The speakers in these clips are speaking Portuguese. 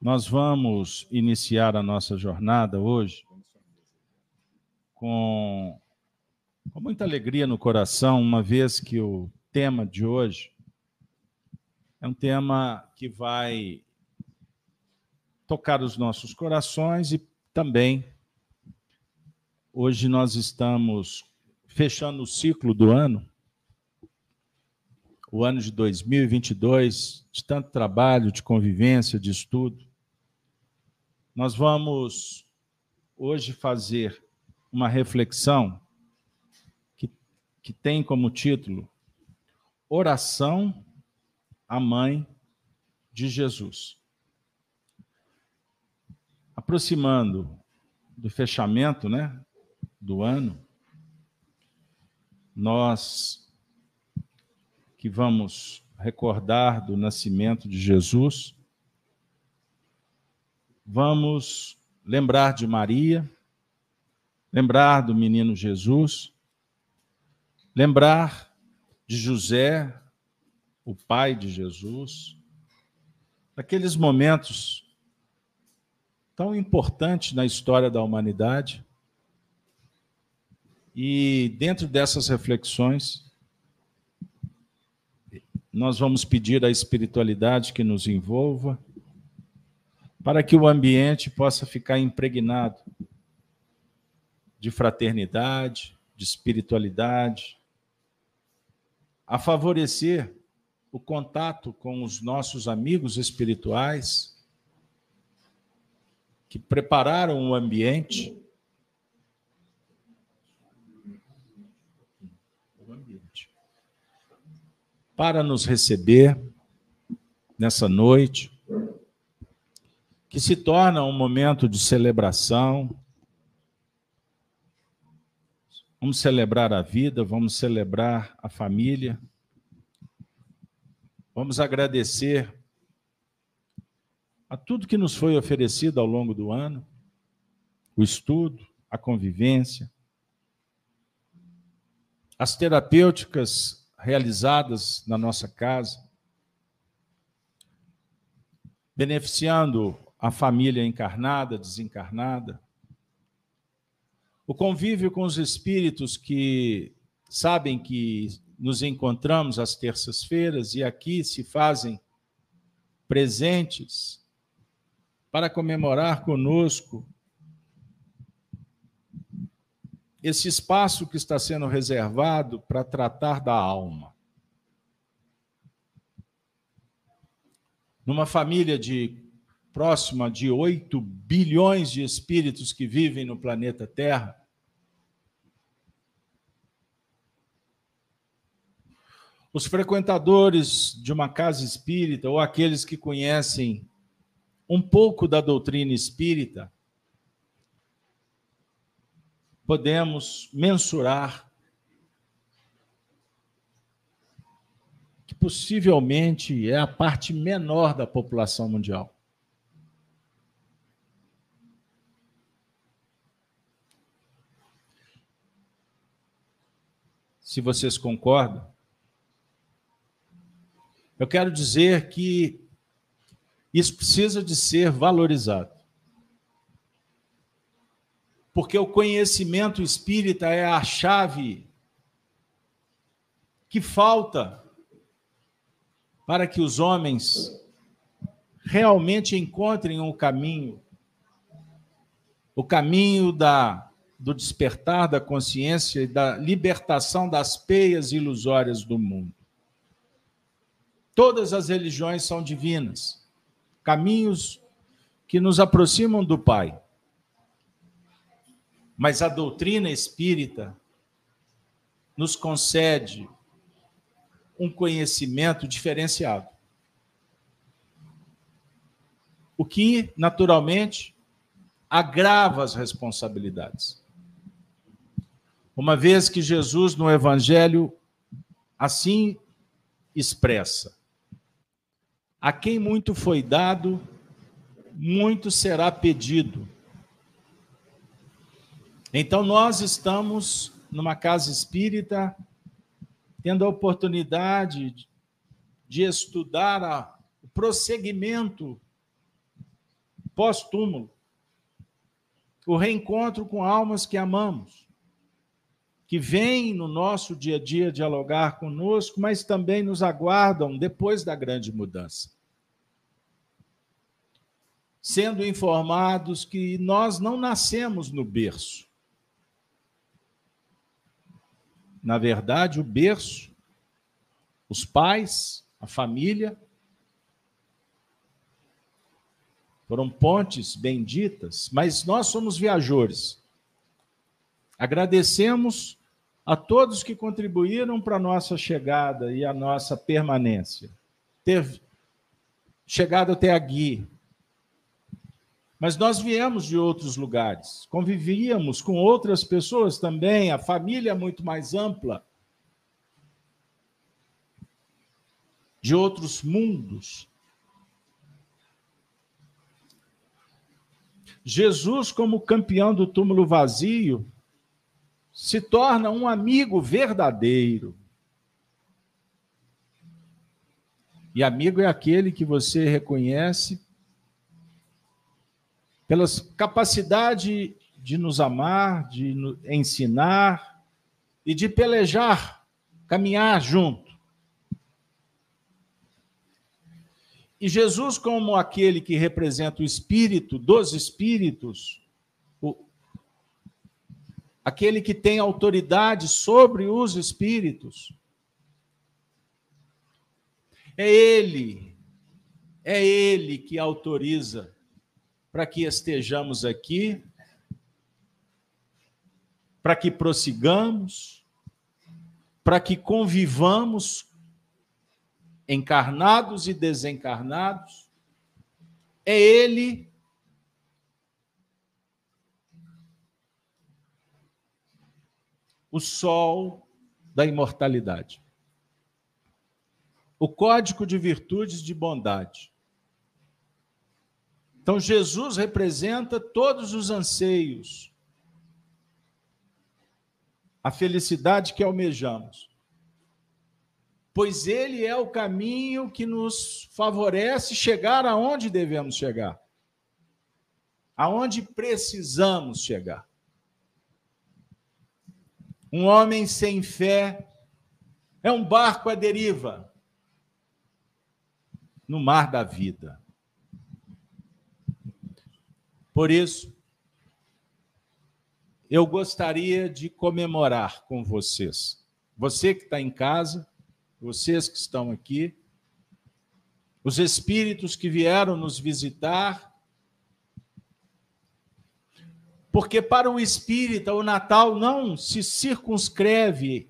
Nós vamos iniciar a nossa jornada hoje com, com muita alegria no coração, uma vez que o tema de hoje é um tema que vai tocar os nossos corações e também hoje nós estamos fechando o ciclo do ano o ano de 2022, de tanto trabalho, de convivência, de estudo. Nós vamos hoje fazer uma reflexão que, que tem como título Oração à Mãe de Jesus. Aproximando do fechamento né, do ano, nós que vamos recordar do nascimento de Jesus, vamos lembrar de Maria, lembrar do menino Jesus, lembrar de José, o pai de Jesus, daqueles momentos tão importantes na história da humanidade. E dentro dessas reflexões, nós vamos pedir à espiritualidade que nos envolva, para que o ambiente possa ficar impregnado de fraternidade, de espiritualidade, a favorecer o contato com os nossos amigos espirituais que prepararam o ambiente. Para nos receber nessa noite, que se torna um momento de celebração. Vamos celebrar a vida, vamos celebrar a família. Vamos agradecer a tudo que nos foi oferecido ao longo do ano, o estudo, a convivência, as terapêuticas realizadas na nossa casa, beneficiando a família encarnada, desencarnada, o convívio com os espíritos que sabem que nos encontramos às terças-feiras e aqui se fazem presentes para comemorar conosco esse espaço que está sendo reservado para tratar da alma. Numa família de próxima de 8 bilhões de espíritos que vivem no planeta Terra, os frequentadores de uma casa espírita ou aqueles que conhecem um pouco da doutrina espírita podemos mensurar que possivelmente é a parte menor da população mundial. Se vocês concordam, eu quero dizer que isso precisa de ser valorizado. Porque o conhecimento espírita é a chave que falta para que os homens realmente encontrem o um caminho, o caminho da, do despertar da consciência e da libertação das peias ilusórias do mundo. Todas as religiões são divinas, caminhos que nos aproximam do Pai. Mas a doutrina espírita nos concede um conhecimento diferenciado. O que, naturalmente, agrava as responsabilidades. Uma vez que Jesus, no Evangelho, assim expressa: a quem muito foi dado, muito será pedido. Então, nós estamos numa casa espírita, tendo a oportunidade de estudar a, o prosseguimento pós-túmulo. O reencontro com almas que amamos, que vêm no nosso dia a dia dialogar conosco, mas também nos aguardam depois da grande mudança. Sendo informados que nós não nascemos no berço. Na verdade, o berço, os pais, a família, foram pontes benditas, mas nós somos viajores. Agradecemos a todos que contribuíram para a nossa chegada e a nossa permanência. Ter chegado até aqui. Mas nós viemos de outros lugares, convivíamos com outras pessoas também, a família é muito mais ampla, de outros mundos. Jesus, como campeão do túmulo vazio, se torna um amigo verdadeiro. E amigo é aquele que você reconhece pela capacidade de nos amar, de ensinar e de pelejar, caminhar junto. E Jesus, como aquele que representa o espírito dos espíritos, aquele que tem autoridade sobre os espíritos, é Ele, é Ele que autoriza para que estejamos aqui, para que prossigamos, para que convivamos encarnados e desencarnados, é Ele o sol da imortalidade. O código de virtudes de bondade. Então, Jesus representa todos os anseios, a felicidade que almejamos pois ele é o caminho que nos favorece chegar aonde devemos chegar, aonde precisamos chegar. Um homem sem fé é um barco à deriva no mar da vida. Por isso, eu gostaria de comemorar com vocês. Você que está em casa, vocês que estão aqui, os espíritos que vieram nos visitar. Porque para o espírita, o Natal não se circunscreve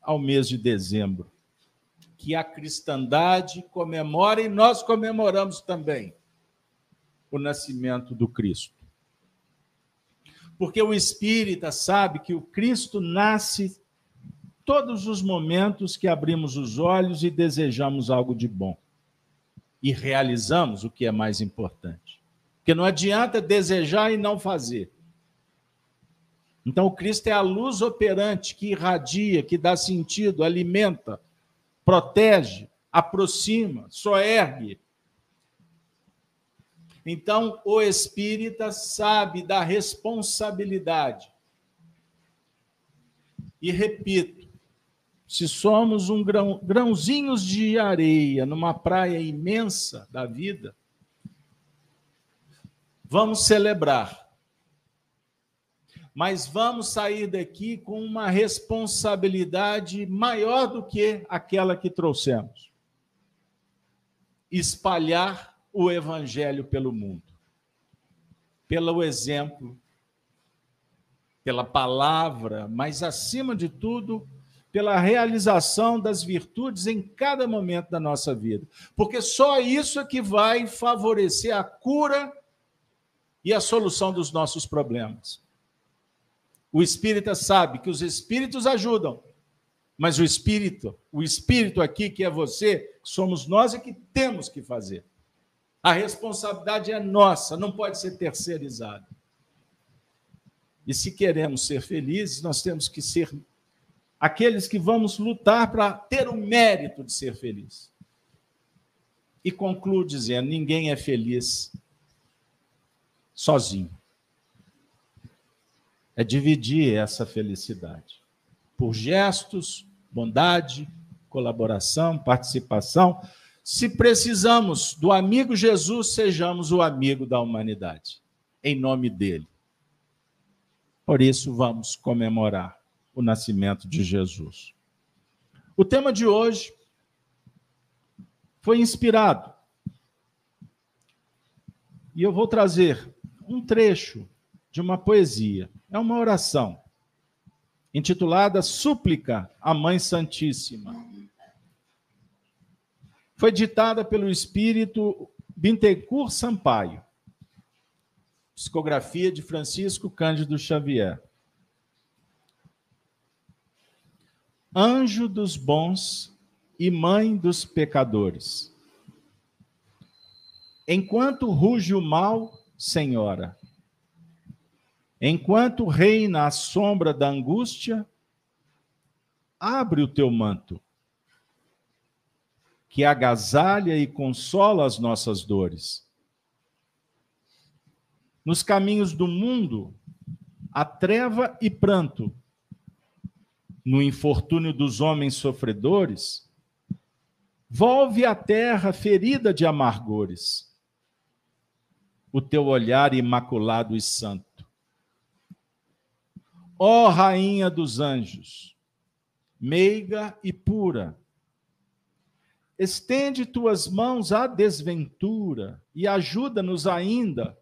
ao mês de dezembro, que a cristandade comemora e nós comemoramos também o nascimento do Cristo. Porque o espírita sabe que o Cristo nasce todos os momentos que abrimos os olhos e desejamos algo de bom. E realizamos o que é mais importante. Porque não adianta desejar e não fazer. Então, o Cristo é a luz operante que irradia, que dá sentido, alimenta, protege, aproxima, só ergue. Então, o espírita sabe da responsabilidade. E repito, se somos um grão, grãozinhos de areia numa praia imensa da vida, vamos celebrar. Mas vamos sair daqui com uma responsabilidade maior do que aquela que trouxemos. Espalhar o evangelho pelo mundo. Pelo exemplo, pela palavra, mas acima de tudo, pela realização das virtudes em cada momento da nossa vida. Porque só isso é que vai favorecer a cura e a solução dos nossos problemas. O espírita sabe que os espíritos ajudam, mas o espírito, o espírito aqui que é você, somos nós é que temos que fazer. A responsabilidade é nossa, não pode ser terceirizada. E se queremos ser felizes, nós temos que ser aqueles que vamos lutar para ter o mérito de ser feliz. E concluo dizendo: ninguém é feliz sozinho. É dividir essa felicidade por gestos, bondade, colaboração, participação. Se precisamos do amigo Jesus, sejamos o amigo da humanidade, em nome dele. Por isso, vamos comemorar o nascimento de Jesus. O tema de hoje foi inspirado. E eu vou trazer um trecho de uma poesia. É uma oração intitulada Súplica à Mãe Santíssima. Foi ditada pelo espírito Bintecourt Sampaio. Psicografia de Francisco Cândido Xavier. Anjo dos bons e mãe dos pecadores. Enquanto ruge o mal, Senhora, enquanto reina a sombra da angústia, abre o teu manto, que agasalha e consola as nossas dores. Nos caminhos do mundo, há treva e pranto. No infortúnio dos homens sofredores, volve a terra ferida de amargores. O teu olhar imaculado e santo. Ó Rainha dos anjos, meiga e pura, estende tuas mãos à desventura e ajuda-nos ainda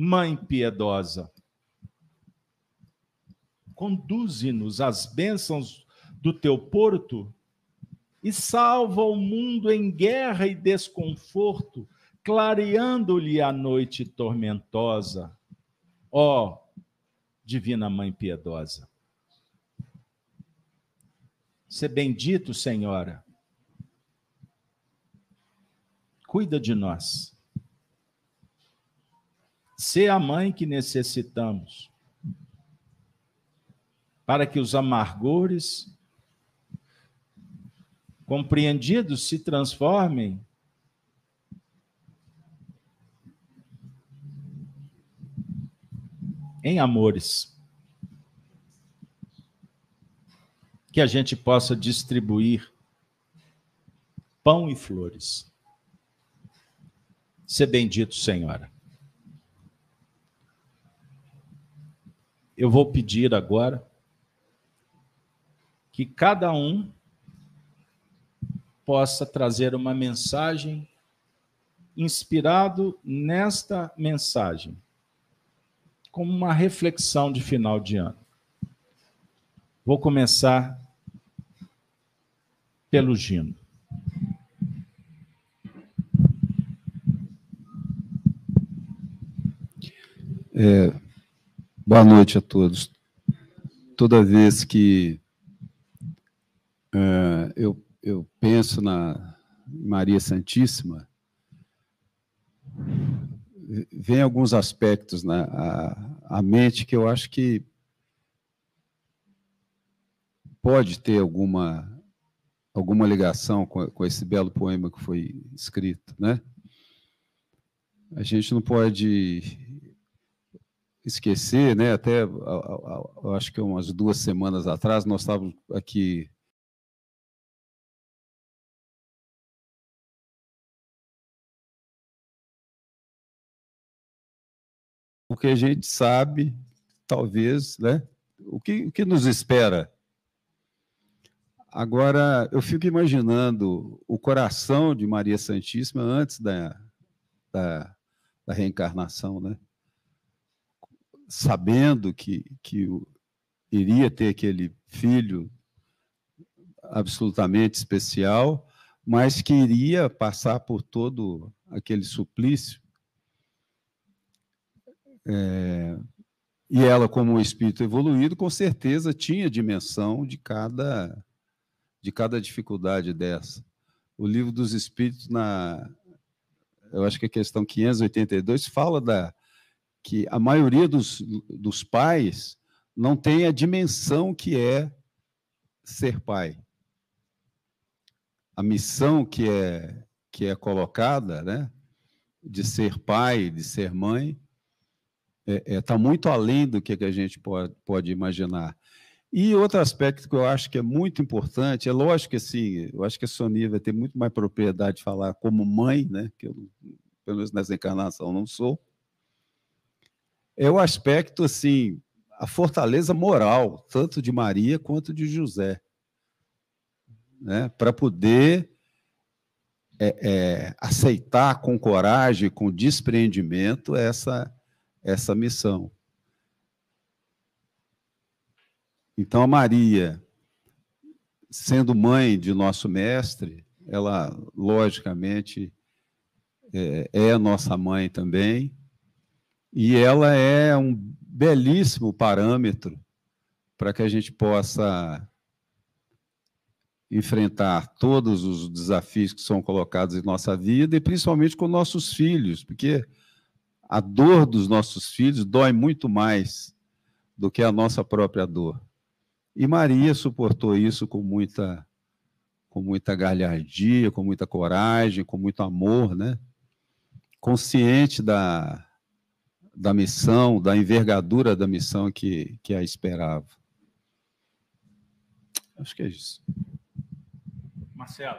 Mãe piedosa, conduze-nos às bênçãos do teu porto e salva o mundo em guerra e desconforto, clareando-lhe a noite tormentosa. Ó, oh, Divina Mãe piedosa. Ser bendito, Senhora. Cuida de nós ser a mãe que necessitamos, para que os amargores compreendidos se transformem em amores. Que a gente possa distribuir pão e flores. Ser bendito, Senhora. eu vou pedir agora que cada um possa trazer uma mensagem inspirado nesta mensagem, como uma reflexão de final de ano. Vou começar pelo Gino. É, Boa noite a todos. Toda vez que uh, eu, eu penso na Maria Santíssima, vem alguns aspectos na a, a mente que eu acho que pode ter alguma alguma ligação com, com esse belo poema que foi escrito, né? A gente não pode esquecer, né? Até eu acho que umas duas semanas atrás nós estávamos aqui porque a gente sabe, talvez, né? O que, o que nos espera. Agora, eu fico imaginando o coração de Maria Santíssima antes da, da, da reencarnação, né? sabendo que, que iria ter aquele filho absolutamente especial, mas que iria passar por todo aquele suplício. É, e ela, como um espírito evoluído, com certeza tinha dimensão de cada, de cada dificuldade dessa. O livro dos Espíritos, na, eu acho que a questão 582, fala da, que a maioria dos, dos pais não tem a dimensão que é ser pai. A missão que é, que é colocada, né, de ser pai, de ser mãe, está é, é, tá muito além do que, que a gente pode, pode imaginar. E outro aspecto que eu acho que é muito importante, é lógico que assim, eu acho que a Sonia vai ter muito mais propriedade de falar como mãe, né, que eu, pelo menos nessa encarnação, não sou, é o aspecto, assim, a fortaleza moral, tanto de Maria quanto de José, né, para poder é, é, aceitar com coragem, com despreendimento essa, essa missão. Então, a Maria, sendo mãe de nosso mestre, ela, logicamente, é, é nossa mãe também, e ela é um belíssimo parâmetro para que a gente possa enfrentar todos os desafios que são colocados em nossa vida e principalmente com nossos filhos, porque a dor dos nossos filhos dói muito mais do que a nossa própria dor. E Maria suportou isso com muita com muita galhardia, com muita coragem, com muito amor, né? Consciente da, da missão, da envergadura da missão que, que a esperava. Acho que é isso. Marcelo.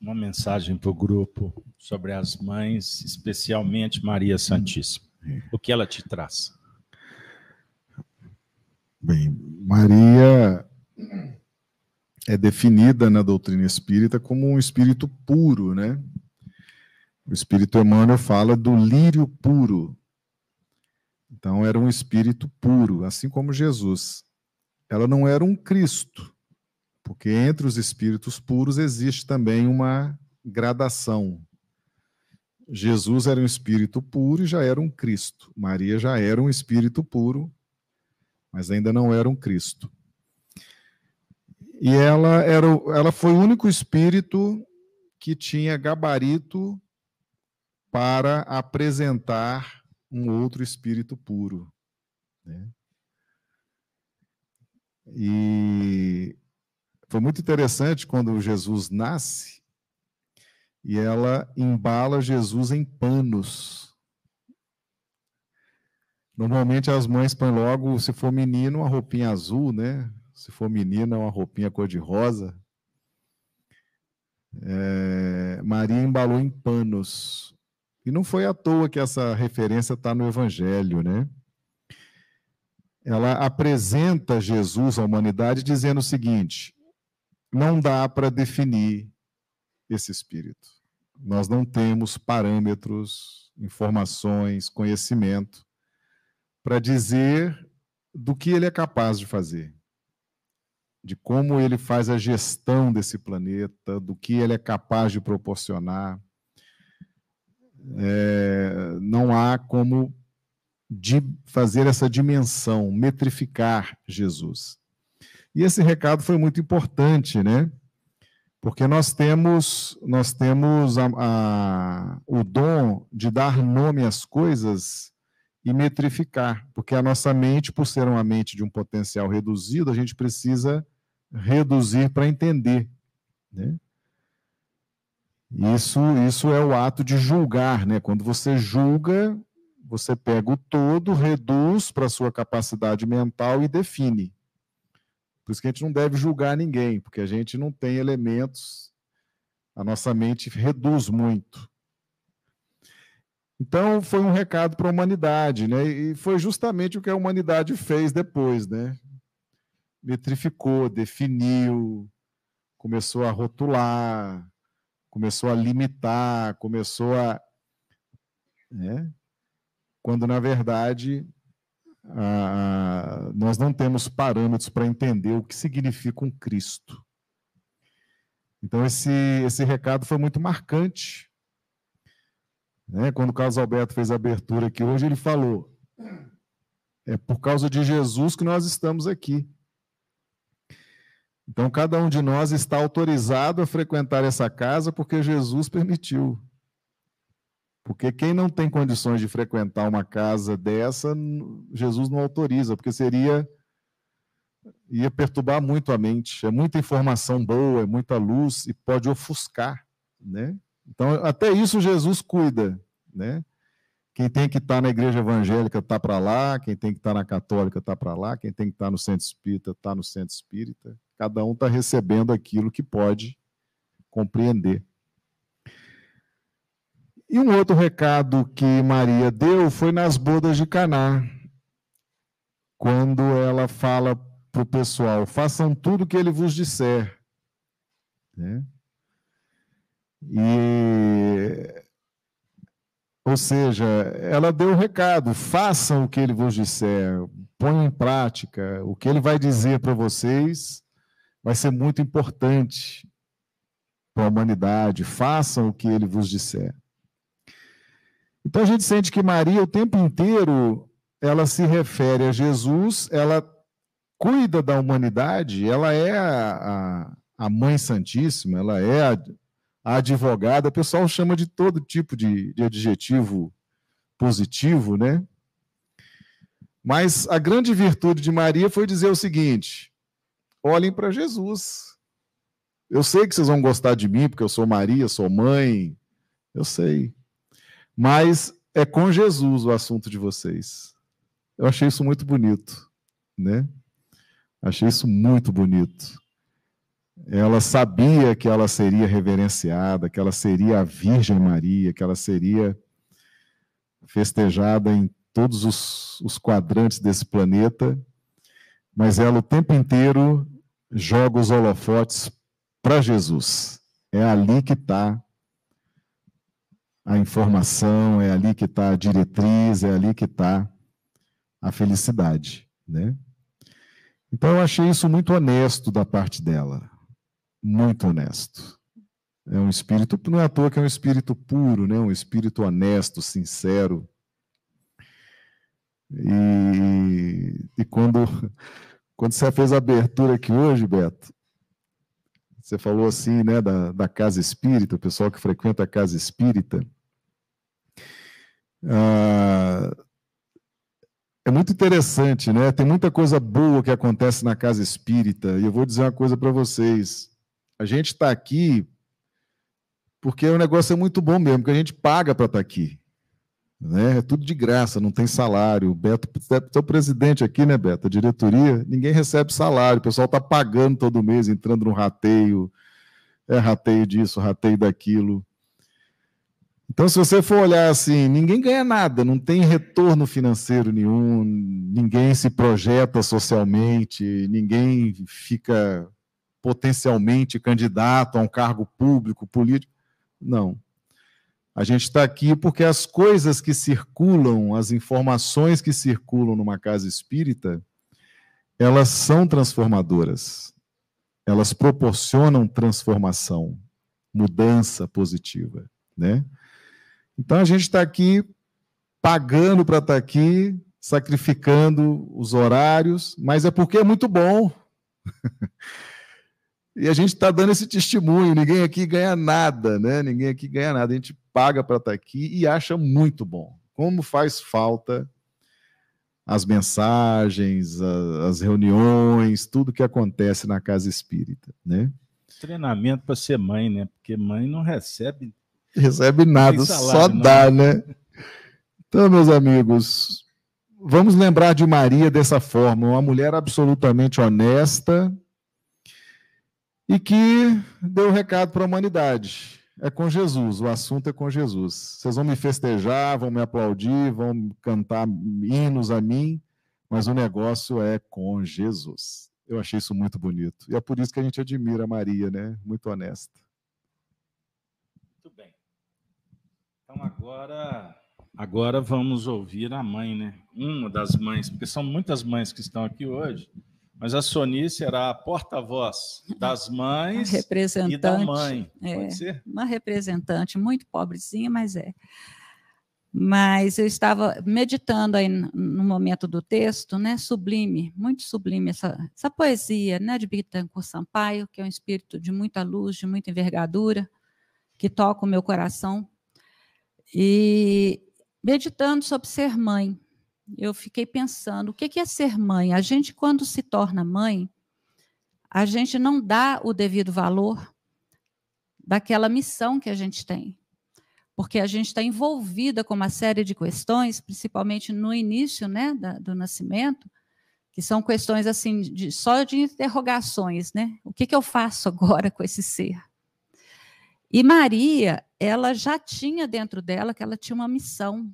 Uma mensagem para o grupo sobre as mães, especialmente Maria Santíssima. O que ela te traz? Bem, Maria é definida na doutrina espírita como um espírito puro, né? O espírito Emmanuel fala do lírio puro. Então, era um espírito puro, assim como Jesus. Ela não era um Cristo, porque entre os espíritos puros existe também uma gradação. Jesus era um espírito puro e já era um Cristo. Maria já era um espírito puro mas ainda não era um Cristo. E ela, era, ela foi o único espírito que tinha gabarito para apresentar um outro espírito puro. Né? E foi muito interessante quando Jesus nasce e ela embala Jesus em panos. Normalmente as mães põem logo, se for menino, uma roupinha azul, né? Se for menina, uma roupinha cor-de-rosa. É, Maria embalou em panos. E não foi à toa que essa referência está no Evangelho, né? Ela apresenta Jesus à humanidade dizendo o seguinte: não dá para definir esse espírito. Nós não temos parâmetros, informações, conhecimento para dizer do que ele é capaz de fazer, de como ele faz a gestão desse planeta, do que ele é capaz de proporcionar. É, não há como de fazer essa dimensão, metrificar Jesus. E esse recado foi muito importante, né? Porque nós temos, nós temos a, a, o dom de dar nome às coisas e metrificar, porque a nossa mente, por ser uma mente de um potencial reduzido, a gente precisa reduzir para entender. Né? Isso, isso é o ato de julgar, né? Quando você julga, você pega o todo, reduz para a sua capacidade mental e define. Por isso que a gente não deve julgar ninguém, porque a gente não tem elementos, a nossa mente reduz muito. Então, foi um recado para a humanidade, né? E foi justamente o que a humanidade fez depois, né? Metrificou, definiu, começou a rotular, começou a limitar, começou a. Né? Quando, na verdade, a... nós não temos parâmetros para entender o que significa um Cristo. Então, esse, esse recado foi muito marcante né? Quando o Carlos Alberto fez a abertura aqui hoje, ele falou: é por causa de Jesus que nós estamos aqui. Então, cada um de nós está autorizado a frequentar essa casa porque Jesus permitiu. Porque quem não tem condições de frequentar uma casa dessa, Jesus não autoriza, porque seria ia perturbar muito a mente. É muita informação boa, é muita luz e pode ofuscar, né? Então, até isso Jesus cuida, né? Quem tem que estar tá na igreja evangélica está para lá, quem tem que estar tá na católica está para lá, quem tem que estar tá no centro espírita está no centro espírita. Cada um está recebendo aquilo que pode compreender. E um outro recado que Maria deu foi nas bodas de Caná, quando ela fala para o pessoal: façam tudo o que ele vos disser. Né? E, ou seja, ela deu o recado: façam o que ele vos disser, ponham em prática. O que ele vai dizer para vocês vai ser muito importante para a humanidade. Façam o que ele vos disser. Então a gente sente que Maria, o tempo inteiro, ela se refere a Jesus, ela cuida da humanidade, ela é a, a, a Mãe Santíssima, ela é a, a, advogada, o pessoal chama de todo tipo de, de adjetivo positivo, né? Mas a grande virtude de Maria foi dizer o seguinte: olhem para Jesus. Eu sei que vocês vão gostar de mim, porque eu sou Maria, sou mãe, eu sei. Mas é com Jesus o assunto de vocês. Eu achei isso muito bonito, né? Achei isso muito bonito. Ela sabia que ela seria reverenciada, que ela seria a Virgem Maria, que ela seria festejada em todos os, os quadrantes desse planeta, mas ela o tempo inteiro joga os holofotes para Jesus. É ali que está a informação, é ali que está a diretriz, é ali que está a felicidade, né? Então eu achei isso muito honesto da parte dela, muito honesto. É um espírito, não é à toa que é um espírito puro, né? Um espírito honesto, sincero. E, e quando quando você fez a abertura aqui hoje, Beto, você falou assim, né, da, da casa espírita, o pessoal que frequenta a casa espírita. Ah, é muito interessante, né? Tem muita coisa boa que acontece na casa espírita. E eu vou dizer uma coisa para vocês. A gente está aqui porque o negócio é muito bom mesmo, porque a gente paga para estar tá aqui. Né? É tudo de graça, não tem salário. O Beto, seu presidente aqui, né, Beto? A diretoria, ninguém recebe salário, o pessoal está pagando todo mês, entrando no rateio, é rateio disso, rateio daquilo. Então, se você for olhar assim, ninguém ganha nada, não tem retorno financeiro nenhum, ninguém se projeta socialmente, ninguém fica potencialmente candidato a um cargo público, político. Não. A gente está aqui porque as coisas que circulam, as informações que circulam numa casa espírita, elas são transformadoras. Elas proporcionam transformação, mudança positiva, né? Então a gente está aqui pagando para estar tá aqui, sacrificando os horários, mas é porque é muito bom. e a gente está dando esse testemunho. Ninguém aqui ganha nada, né? Ninguém aqui ganha nada. A gente paga para estar tá aqui e acha muito bom. Como faz falta as mensagens, as reuniões, tudo que acontece na casa espírita, né? Treinamento para ser mãe, né? Porque mãe não recebe recebe nada, salário, só dá, não. né? Então, meus amigos, vamos lembrar de Maria dessa forma, uma mulher absolutamente honesta e que deu o um recado para a humanidade é com Jesus, o assunto é com Jesus. Vocês vão me festejar, vão me aplaudir, vão cantar hinos a mim, mas o negócio é com Jesus. Eu achei isso muito bonito. E é por isso que a gente admira a Maria, né? Muito honesta. Muito bem. Então agora, agora vamos ouvir a mãe, né? Uma das mães, porque são muitas mães que estão aqui hoje. Mas a Sonice será a porta-voz das mães representante, e da mãe. É, Pode ser? Uma representante muito pobrezinha, mas é. Mas eu estava meditando aí no momento do texto, né? Sublime, muito sublime essa, essa poesia, né? De Bittencourt Sampaio, que é um espírito de muita luz, de muita envergadura, que toca o meu coração. E meditando sobre ser mãe, eu fiquei pensando, o que é ser mãe? A gente, quando se torna mãe, a gente não dá o devido valor daquela missão que a gente tem. Porque a gente está envolvida com uma série de questões, principalmente no início né, da, do nascimento, que são questões assim, de, só de interrogações, né? O que, que eu faço agora com esse ser? E Maria, ela já tinha dentro dela que ela tinha uma missão.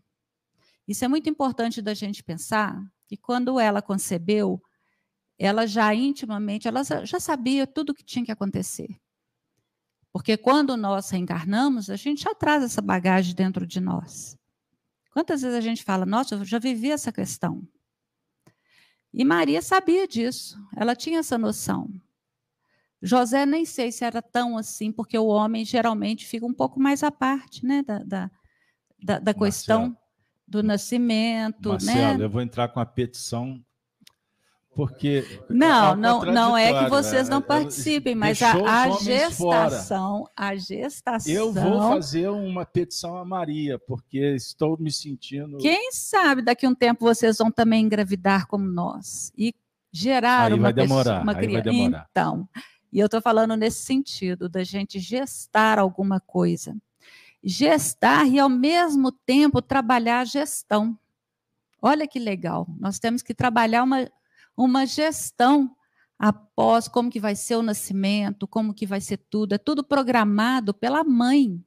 Isso é muito importante da gente pensar que quando ela concebeu, ela já intimamente, ela já sabia tudo o que tinha que acontecer. Porque quando nós reencarnamos, a gente já traz essa bagagem dentro de nós. Quantas vezes a gente fala, nossa, eu já vivi essa questão. E Maria sabia disso, ela tinha essa noção. José nem sei se era tão assim, porque o homem geralmente fica um pouco mais à parte né, da, da, da, da questão do nascimento. Marcelo, né? eu vou entrar com a petição porque não, é não, não é que vocês não participem, mas a, a gestação, fora. a gestação. Eu vou fazer uma petição a Maria, porque estou me sentindo. Quem sabe daqui a um tempo vocês vão também engravidar como nós e gerar aí uma vai demorar, pessoa, uma criança. Vai demorar. Então, e eu estou falando nesse sentido da gente gestar alguma coisa, gestar e ao mesmo tempo trabalhar a gestão. Olha que legal. Nós temos que trabalhar uma uma gestão após como que vai ser o nascimento, como que vai ser tudo, é tudo programado pela mãe.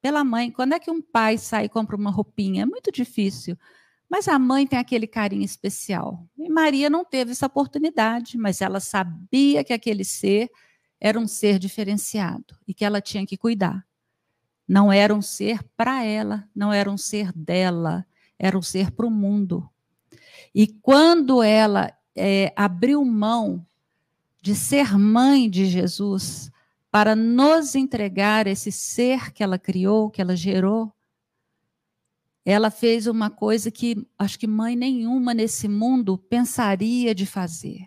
Pela mãe. Quando é que um pai sai e compra uma roupinha? É muito difícil. Mas a mãe tem aquele carinho especial. E Maria não teve essa oportunidade, mas ela sabia que aquele ser era um ser diferenciado e que ela tinha que cuidar. Não era um ser para ela, não era um ser dela, era um ser para o mundo. E quando ela é, abriu mão de ser mãe de Jesus para nos entregar esse ser que ela criou, que ela gerou, ela fez uma coisa que acho que mãe nenhuma nesse mundo pensaria de fazer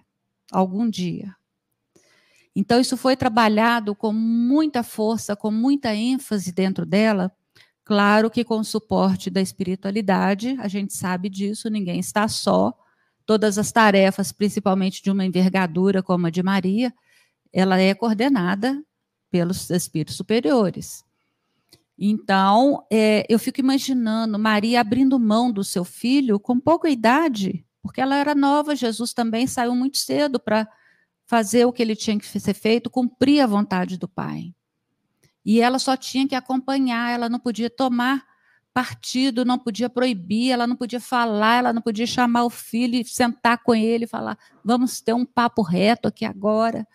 algum dia. Então, isso foi trabalhado com muita força, com muita ênfase dentro dela, Claro que com o suporte da espiritualidade, a gente sabe disso, ninguém está só. Todas as tarefas, principalmente de uma envergadura como a de Maria, ela é coordenada pelos espíritos superiores. Então, é, eu fico imaginando Maria abrindo mão do seu filho com pouca idade, porque ela era nova, Jesus também saiu muito cedo para fazer o que ele tinha que ser feito, cumprir a vontade do Pai. E ela só tinha que acompanhar, ela não podia tomar partido, não podia proibir, ela não podia falar, ela não podia chamar o filho e sentar com ele e falar: vamos ter um papo reto aqui agora.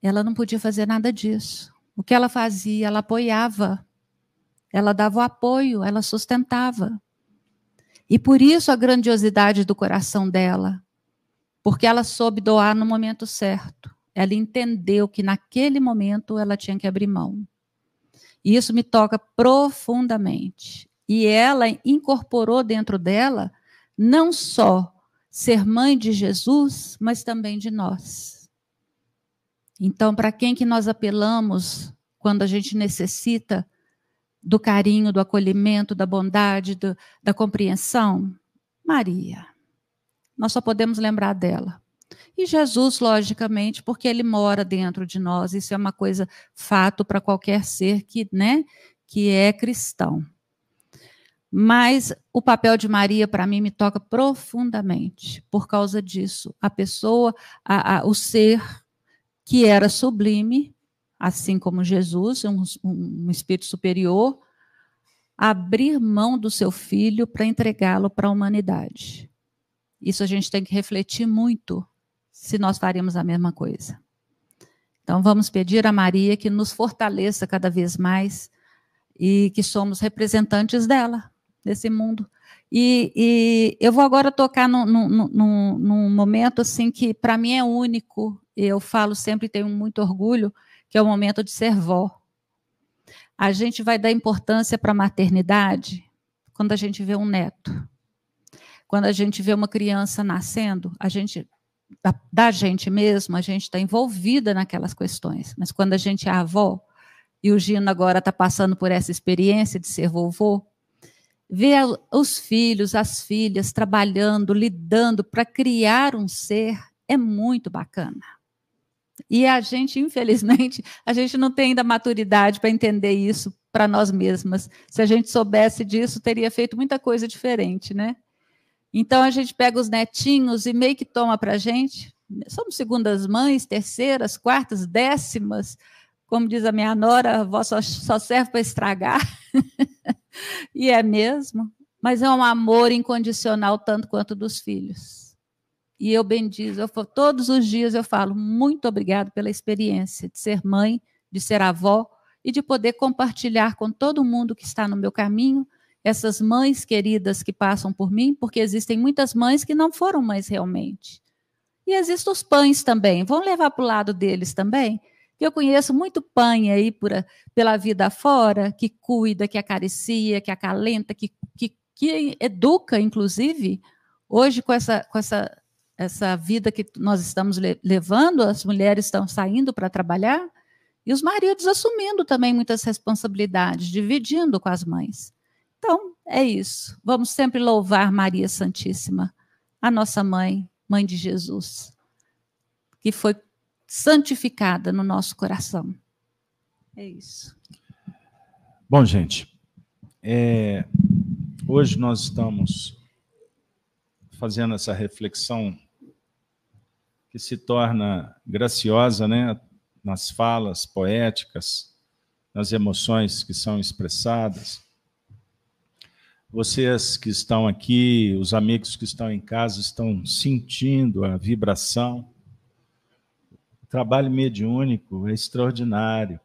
Ela não podia fazer nada disso. O que ela fazia? Ela apoiava, ela dava o apoio, ela sustentava. E por isso a grandiosidade do coração dela, porque ela soube doar no momento certo. Ela entendeu que naquele momento ela tinha que abrir mão. E isso me toca profundamente. E ela incorporou dentro dela não só ser mãe de Jesus, mas também de nós. Então, para quem que nós apelamos quando a gente necessita do carinho, do acolhimento, da bondade, do, da compreensão? Maria. Nós só podemos lembrar dela. E Jesus, logicamente, porque ele mora dentro de nós, isso é uma coisa fato para qualquer ser que, né, que é cristão. Mas o papel de Maria, para mim, me toca profundamente por causa disso. A pessoa, a, a, o ser que era sublime, assim como Jesus, um, um espírito superior, abrir mão do seu filho para entregá-lo para a humanidade. Isso a gente tem que refletir muito se nós faríamos a mesma coisa. Então, vamos pedir a Maria que nos fortaleça cada vez mais e que somos representantes dela, desse mundo. E, e eu vou agora tocar num, num, num, num momento assim que para mim é único, eu falo sempre, tenho muito orgulho, que é o momento de ser vó. A gente vai dar importância para a maternidade quando a gente vê um neto. Quando a gente vê uma criança nascendo, a gente da, gente mesmo, a gente está envolvida naquelas questões. Mas quando a gente é avó, e o Gino agora está passando por essa experiência de ser vovô, ver os filhos, as filhas trabalhando, lidando para criar um ser é muito bacana. E a gente, infelizmente, a gente não tem ainda maturidade para entender isso para nós mesmas. Se a gente soubesse disso, teria feito muita coisa diferente, né? Então a gente pega os netinhos e meio que toma para a gente. Somos segundas mães, terceiras, quartas, décimas. Como diz a minha nora, a avó só, só serve para estragar. e é mesmo. Mas é um amor incondicional, tanto quanto dos filhos. E eu bendizo, eu, todos os dias eu falo muito obrigado pela experiência de ser mãe, de ser avó e de poder compartilhar com todo mundo que está no meu caminho essas mães queridas que passam por mim, porque existem muitas mães que não foram mães realmente. E existem os pães também, vão levar para o lado deles também. Eu conheço muito pai aí por, pela vida fora, que cuida, que acaricia, que acalenta, que, que, que educa, inclusive. Hoje, com essa, com essa essa vida que nós estamos levando, as mulheres estão saindo para trabalhar e os maridos assumindo também muitas responsabilidades, dividindo com as mães. Então, é isso. Vamos sempre louvar Maria Santíssima, a nossa mãe, mãe de Jesus, que foi santificada no nosso coração. É isso. Bom, gente, é, hoje nós estamos fazendo essa reflexão que se torna graciosa, né, nas falas poéticas, nas emoções que são expressadas. Vocês que estão aqui, os amigos que estão em casa, estão sentindo a vibração. O trabalho mediúnico é extraordinário.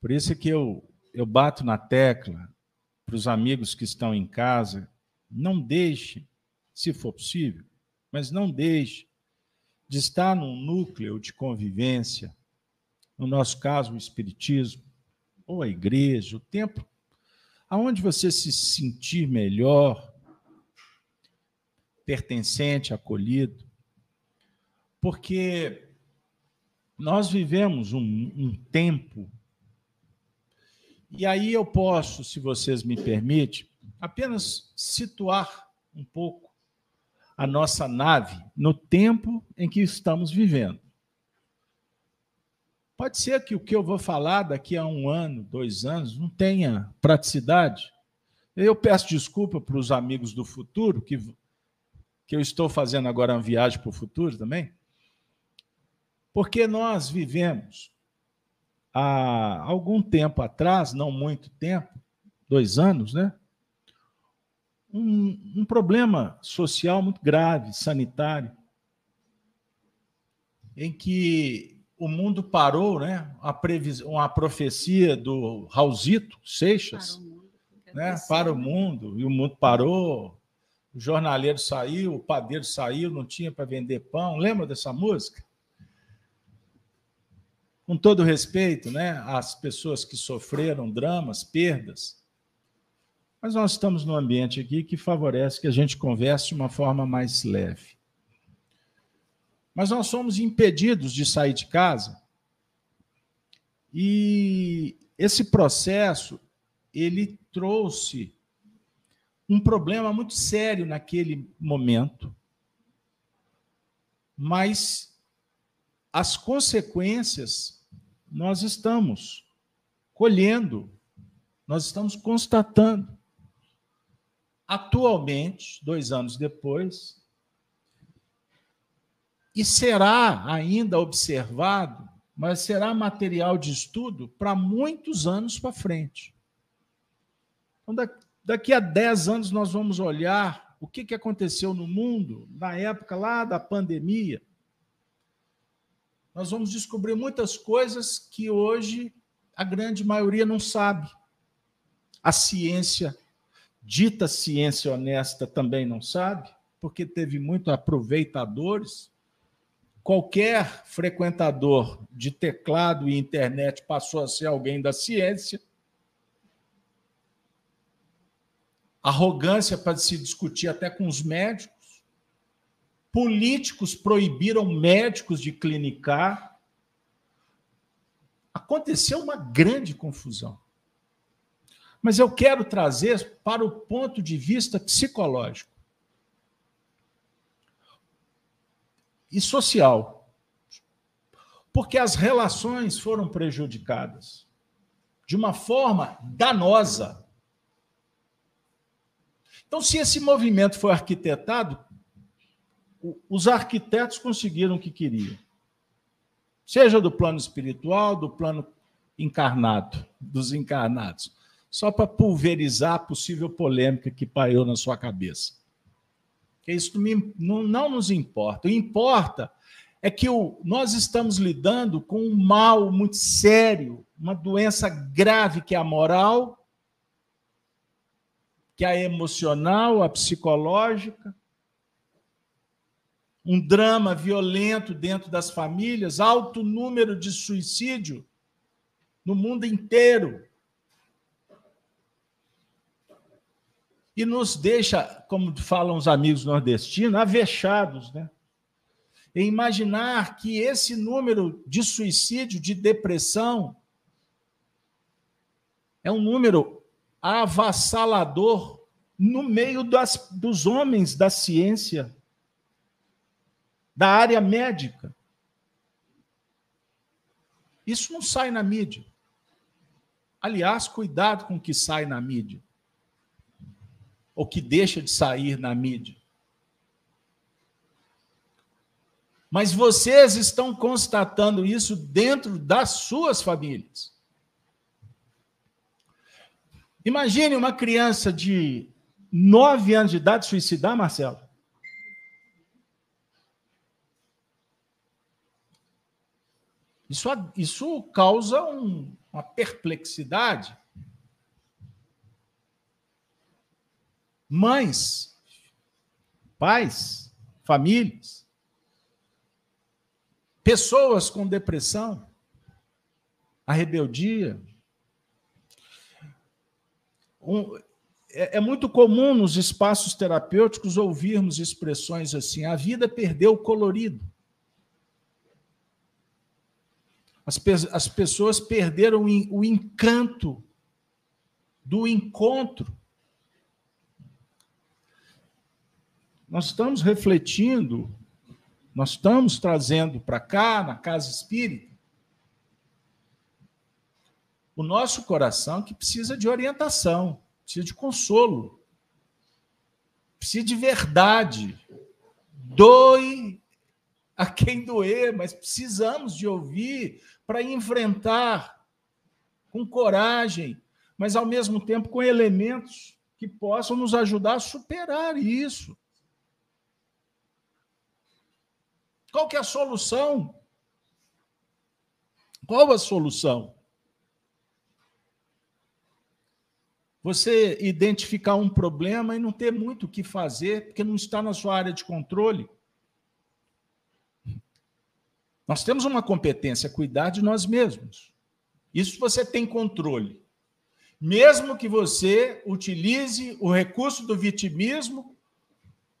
Por isso é que eu, eu bato na tecla para os amigos que estão em casa, não deixe, se for possível, mas não deixe de estar num núcleo de convivência, no nosso caso, o Espiritismo, ou a igreja, o templo, aonde você se sentir melhor, pertencente, acolhido, porque nós vivemos um, um tempo, e aí eu posso, se vocês me permitem, apenas situar um pouco a nossa nave no tempo em que estamos vivendo. Pode ser que o que eu vou falar daqui a um ano, dois anos, não tenha praticidade. Eu peço desculpa para os amigos do futuro, que, que eu estou fazendo agora uma viagem para o futuro também, porque nós vivemos há algum tempo atrás, não muito tempo, dois anos, né? Um, um problema social muito grave, sanitário, em que o mundo parou, né? A previsão, uma profecia do Raulzito Seixas, para o mundo, né? Para o mundo e o mundo parou. O jornaleiro saiu, o padeiro saiu, não tinha para vender pão. Lembra dessa música? Com todo respeito, né? As pessoas que sofreram dramas, perdas, mas nós estamos num ambiente aqui que favorece que a gente converse de uma forma mais leve. Mas nós somos impedidos de sair de casa. E esse processo ele trouxe um problema muito sério naquele momento. Mas as consequências nós estamos colhendo, nós estamos constatando. Atualmente, dois anos depois, e será ainda observado, mas será material de estudo para muitos anos para frente. Então, daqui a 10 anos, nós vamos olhar o que, aconteceu no mundo na época lá da pandemia. Nós vamos descobrir muitas coisas que hoje a grande maioria não sabe. A ciência dita ciência honesta também não sabe, porque teve muito aproveitadores. Qualquer frequentador de teclado e internet passou a ser alguém da ciência. Arrogância para se discutir até com os médicos. Políticos proibiram médicos de clinicar. Aconteceu uma grande confusão. Mas eu quero trazer para o ponto de vista psicológico e social. Porque as relações foram prejudicadas de uma forma danosa. Então, se esse movimento foi arquitetado, os arquitetos conseguiram o que queriam. Seja do plano espiritual, do plano encarnado, dos encarnados. Só para pulverizar a possível polêmica que pairou na sua cabeça. Que isso não, não nos importa. O que importa é que o, nós estamos lidando com um mal muito sério, uma doença grave que é a moral, que é a emocional, a psicológica, um drama violento dentro das famílias, alto número de suicídio no mundo inteiro. E nos deixa, como falam os amigos nordestinos, avechados, né? Em imaginar que esse número de suicídio, de depressão, é um número avassalador no meio das, dos homens da ciência da área médica. Isso não sai na mídia. Aliás, cuidado com o que sai na mídia. Ou que deixa de sair na mídia. Mas vocês estão constatando isso dentro das suas famílias. Imagine uma criança de nove anos de idade suicidar, Marcelo. Isso, isso causa um, uma perplexidade. Mães, pais, famílias, pessoas com depressão, a rebeldia. Um, é, é muito comum nos espaços terapêuticos ouvirmos expressões assim: a vida perdeu o colorido. As, pe as pessoas perderam o encanto do encontro. Nós estamos refletindo, nós estamos trazendo para cá, na casa espírita, o nosso coração que precisa de orientação, precisa de consolo, precisa de verdade. Doe a quem doer, mas precisamos de ouvir para enfrentar com coragem, mas ao mesmo tempo com elementos que possam nos ajudar a superar isso. Qual que é a solução? Qual a solução? Você identificar um problema e não ter muito o que fazer, porque não está na sua área de controle. Nós temos uma competência, cuidar de nós mesmos. Isso você tem controle. Mesmo que você utilize o recurso do vitimismo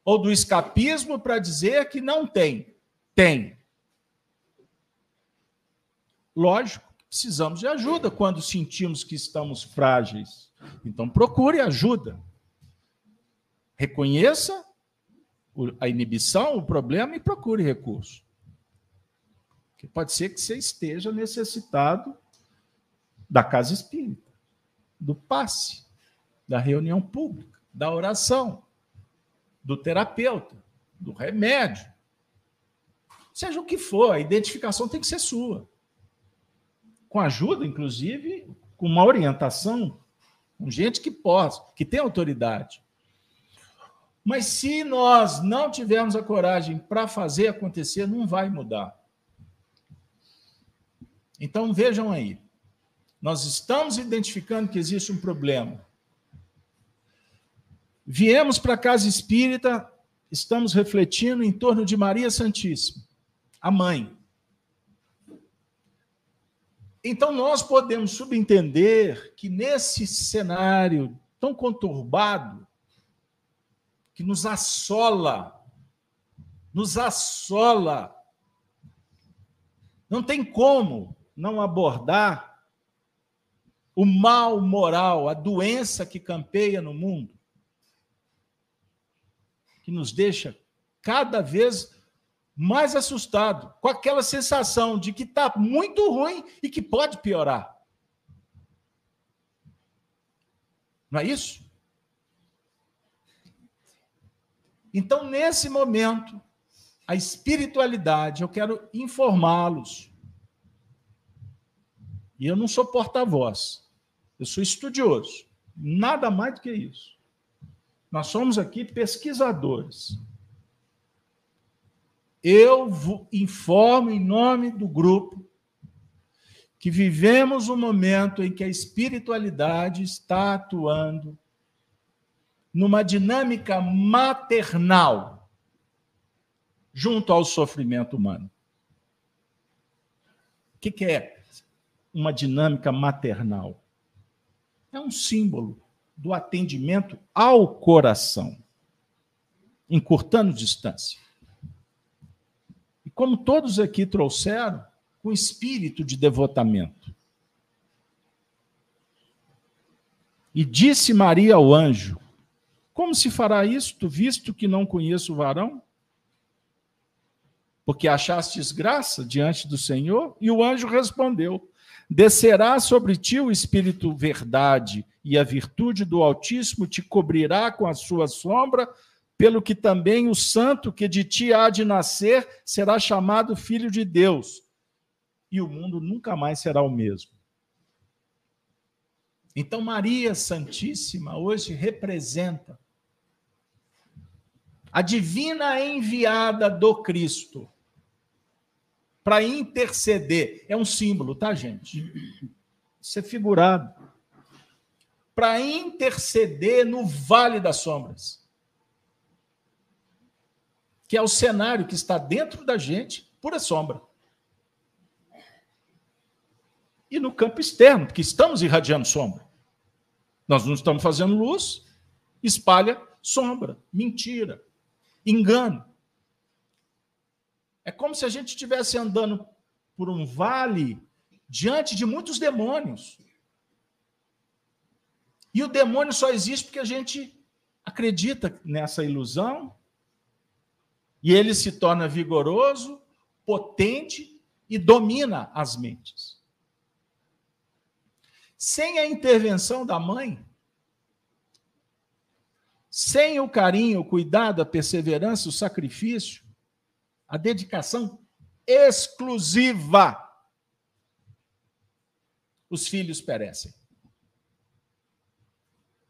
ou do escapismo para dizer que não tem. Tem. Lógico, precisamos de ajuda quando sentimos que estamos frágeis. Então procure ajuda. Reconheça a inibição, o problema e procure recurso. Que pode ser que você esteja necessitado da casa espírita, do passe, da reunião pública, da oração, do terapeuta, do remédio. Seja o que for, a identificação tem que ser sua. Com ajuda, inclusive, com uma orientação, com gente que possa, que tem autoridade. Mas se nós não tivermos a coragem para fazer acontecer, não vai mudar. Então vejam aí, nós estamos identificando que existe um problema. Viemos para a casa espírita, estamos refletindo em torno de Maria Santíssima, a mãe. Então nós podemos subentender que nesse cenário tão conturbado, que nos assola, nos assola, não tem como não abordar o mal moral, a doença que campeia no mundo, que nos deixa cada vez mais assustado, com aquela sensação de que está muito ruim e que pode piorar. Não é isso? Então, nesse momento, a espiritualidade, eu quero informá-los. E eu não sou porta-voz, eu sou estudioso, nada mais do que isso. Nós somos aqui pesquisadores. Eu informo em nome do grupo que vivemos um momento em que a espiritualidade está atuando numa dinâmica maternal junto ao sofrimento humano. O que é uma dinâmica maternal? É um símbolo do atendimento ao coração, encurtando distância. Como todos aqui trouxeram, com espírito de devotamento. E disse Maria ao anjo: como se fará isto, visto que não conheço o varão? Porque achastes graça diante do Senhor? E o anjo respondeu: Descerá sobre ti o Espírito verdade, e a virtude do Altíssimo te cobrirá com a sua sombra, pelo que também o santo que de ti há de nascer será chamado filho de Deus. E o mundo nunca mais será o mesmo. Então, Maria Santíssima hoje representa a divina enviada do Cristo para interceder. É um símbolo, tá, gente? Isso é figurado. Para interceder no Vale das Sombras. Que é o cenário que está dentro da gente, pura sombra. E no campo externo, porque estamos irradiando sombra. Nós não estamos fazendo luz, espalha sombra, mentira, engano. É como se a gente estivesse andando por um vale diante de muitos demônios. E o demônio só existe porque a gente acredita nessa ilusão. E ele se torna vigoroso, potente e domina as mentes. Sem a intervenção da mãe, sem o carinho, o cuidado, a perseverança, o sacrifício, a dedicação exclusiva, os filhos perecem.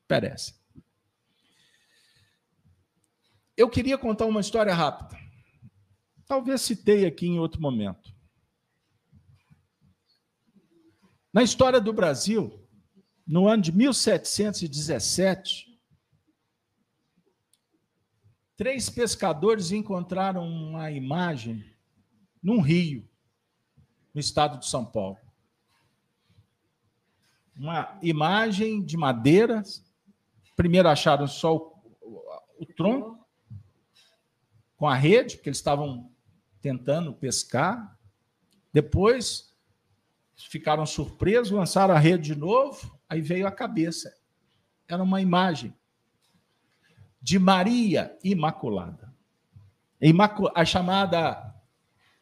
Perecem. Eu queria contar uma história rápida. Talvez citei aqui em outro momento. Na história do Brasil, no ano de 1717, Três pescadores encontraram uma imagem num rio, no estado de São Paulo. Uma imagem de madeira. Primeiro acharam só o, o tronco com a rede, porque eles estavam tentando pescar. Depois ficaram surpresos, lançaram a rede de novo, aí veio a cabeça. Era uma imagem de Maria Imaculada. A chamada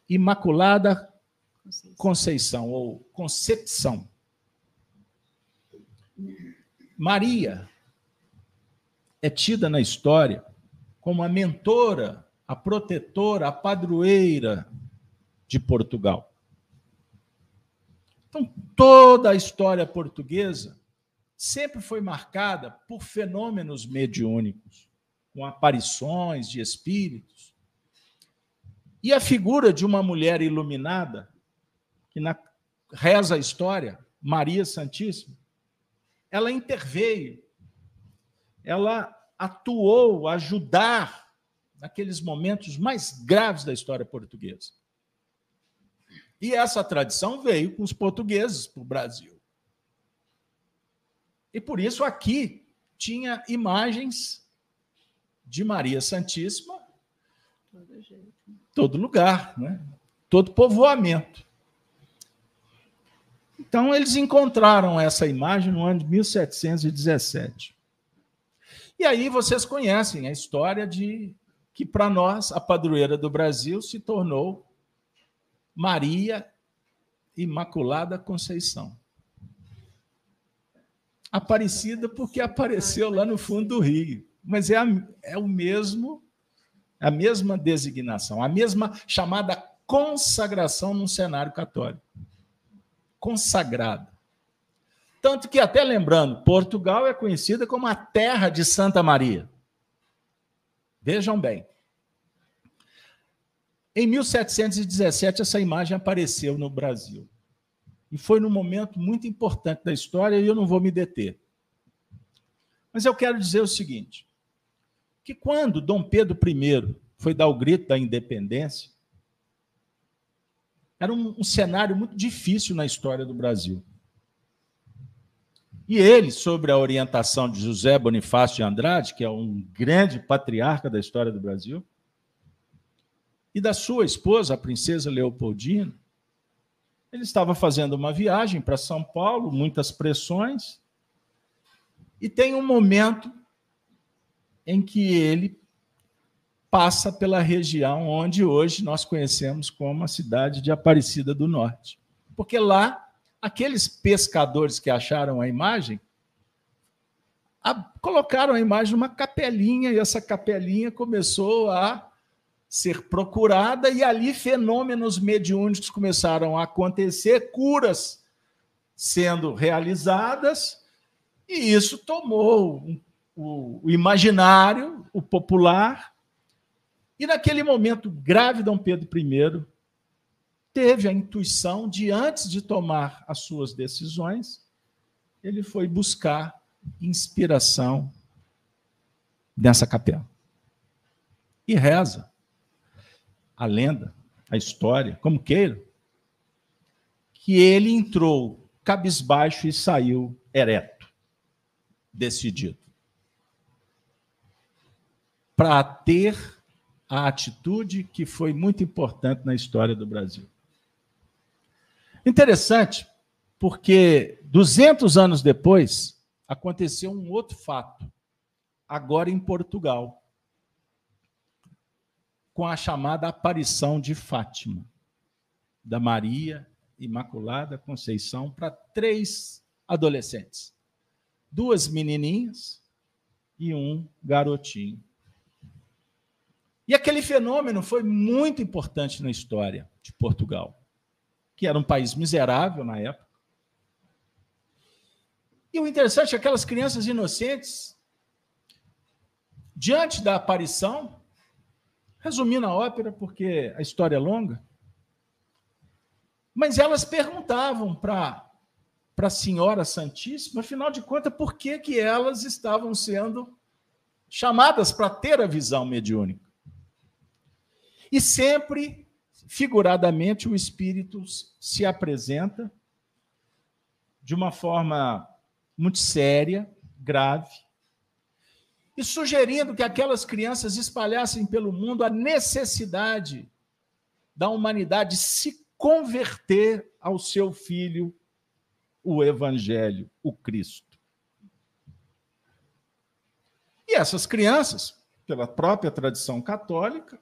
Imaculada Conceição, ou Concepção. Maria é tida na história como a mentora, a protetora, a padroeira de Portugal. Então, toda a história portuguesa sempre foi marcada por fenômenos mediúnicos com aparições de espíritos. E a figura de uma mulher iluminada, que na, reza a história, Maria Santíssima, ela interveio, ela atuou ajudar naqueles momentos mais graves da história portuguesa. E essa tradição veio com os portugueses para o Brasil. E por isso aqui tinha imagens de Maria Santíssima, todo lugar, né? todo povoamento. Então, eles encontraram essa imagem no ano de 1717. E aí vocês conhecem a história de que, para nós, a padroeira do Brasil se tornou Maria Imaculada Conceição. Aparecida porque apareceu lá no fundo do rio. Mas é, a, é o mesmo, a mesma designação, a mesma chamada consagração num cenário católico. Consagrada. Tanto que, até lembrando, Portugal é conhecida como a terra de Santa Maria. Vejam bem. Em 1717, essa imagem apareceu no Brasil. E foi num momento muito importante da história e eu não vou me deter. Mas eu quero dizer o seguinte: que quando Dom Pedro I foi dar o grito da independência, era um, um cenário muito difícil na história do Brasil. E ele, sobre a orientação de José Bonifácio de Andrade, que é um grande patriarca da história do Brasil, e da sua esposa, a princesa Leopoldina, ele estava fazendo uma viagem para São Paulo, muitas pressões, e tem um momento em que ele passa pela região onde hoje nós conhecemos como a cidade de Aparecida do Norte. Porque lá, aqueles pescadores que acharam a imagem a, colocaram a imagem numa capelinha e essa capelinha começou a ser procurada e ali fenômenos mediúnicos começaram a acontecer, curas sendo realizadas, e isso tomou o, o imaginário, o popular, e naquele momento grave, Dom Pedro I teve a intuição de, antes de tomar as suas decisões, ele foi buscar inspiração nessa capela. E reza a lenda, a história, como queira, que ele entrou cabisbaixo e saiu ereto, decidido. Para ter a atitude que foi muito importante na história do Brasil. Interessante, porque 200 anos depois aconteceu um outro fato, agora em Portugal com a chamada aparição de Fátima, da Maria Imaculada Conceição, para três adolescentes: duas menininhas e um garotinho. E aquele fenômeno foi muito importante na história de Portugal, que era um país miserável na época. E o interessante é que aquelas crianças inocentes, diante da aparição, Resumindo a ópera, porque a história é longa. Mas elas perguntavam para a Senhora Santíssima, afinal de contas, por que, que elas estavam sendo chamadas para ter a visão mediúnica. E sempre, figuradamente, o Espírito se apresenta de uma forma muito séria, grave, e sugerindo que aquelas crianças espalhassem pelo mundo a necessidade da humanidade se converter ao seu filho, o Evangelho, o Cristo. E essas crianças, pela própria tradição católica,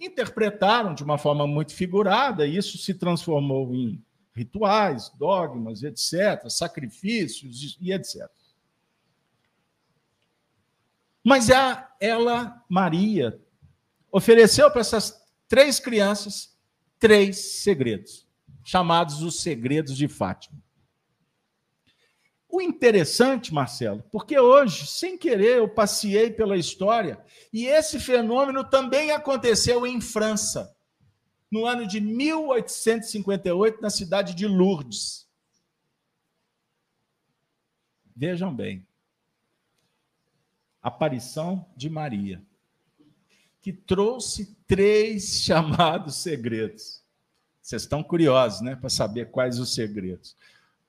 interpretaram de uma forma muito figurada, e isso se transformou em rituais, dogmas, etc., sacrifícios e etc. Mas a, ela, Maria, ofereceu para essas três crianças três segredos, chamados os segredos de Fátima. O interessante, Marcelo, porque hoje, sem querer, eu passei pela história e esse fenômeno também aconteceu em França, no ano de 1858, na cidade de Lourdes. Vejam bem, aparição de Maria, que trouxe três chamados segredos. Vocês estão curiosos, né, para saber quais os segredos.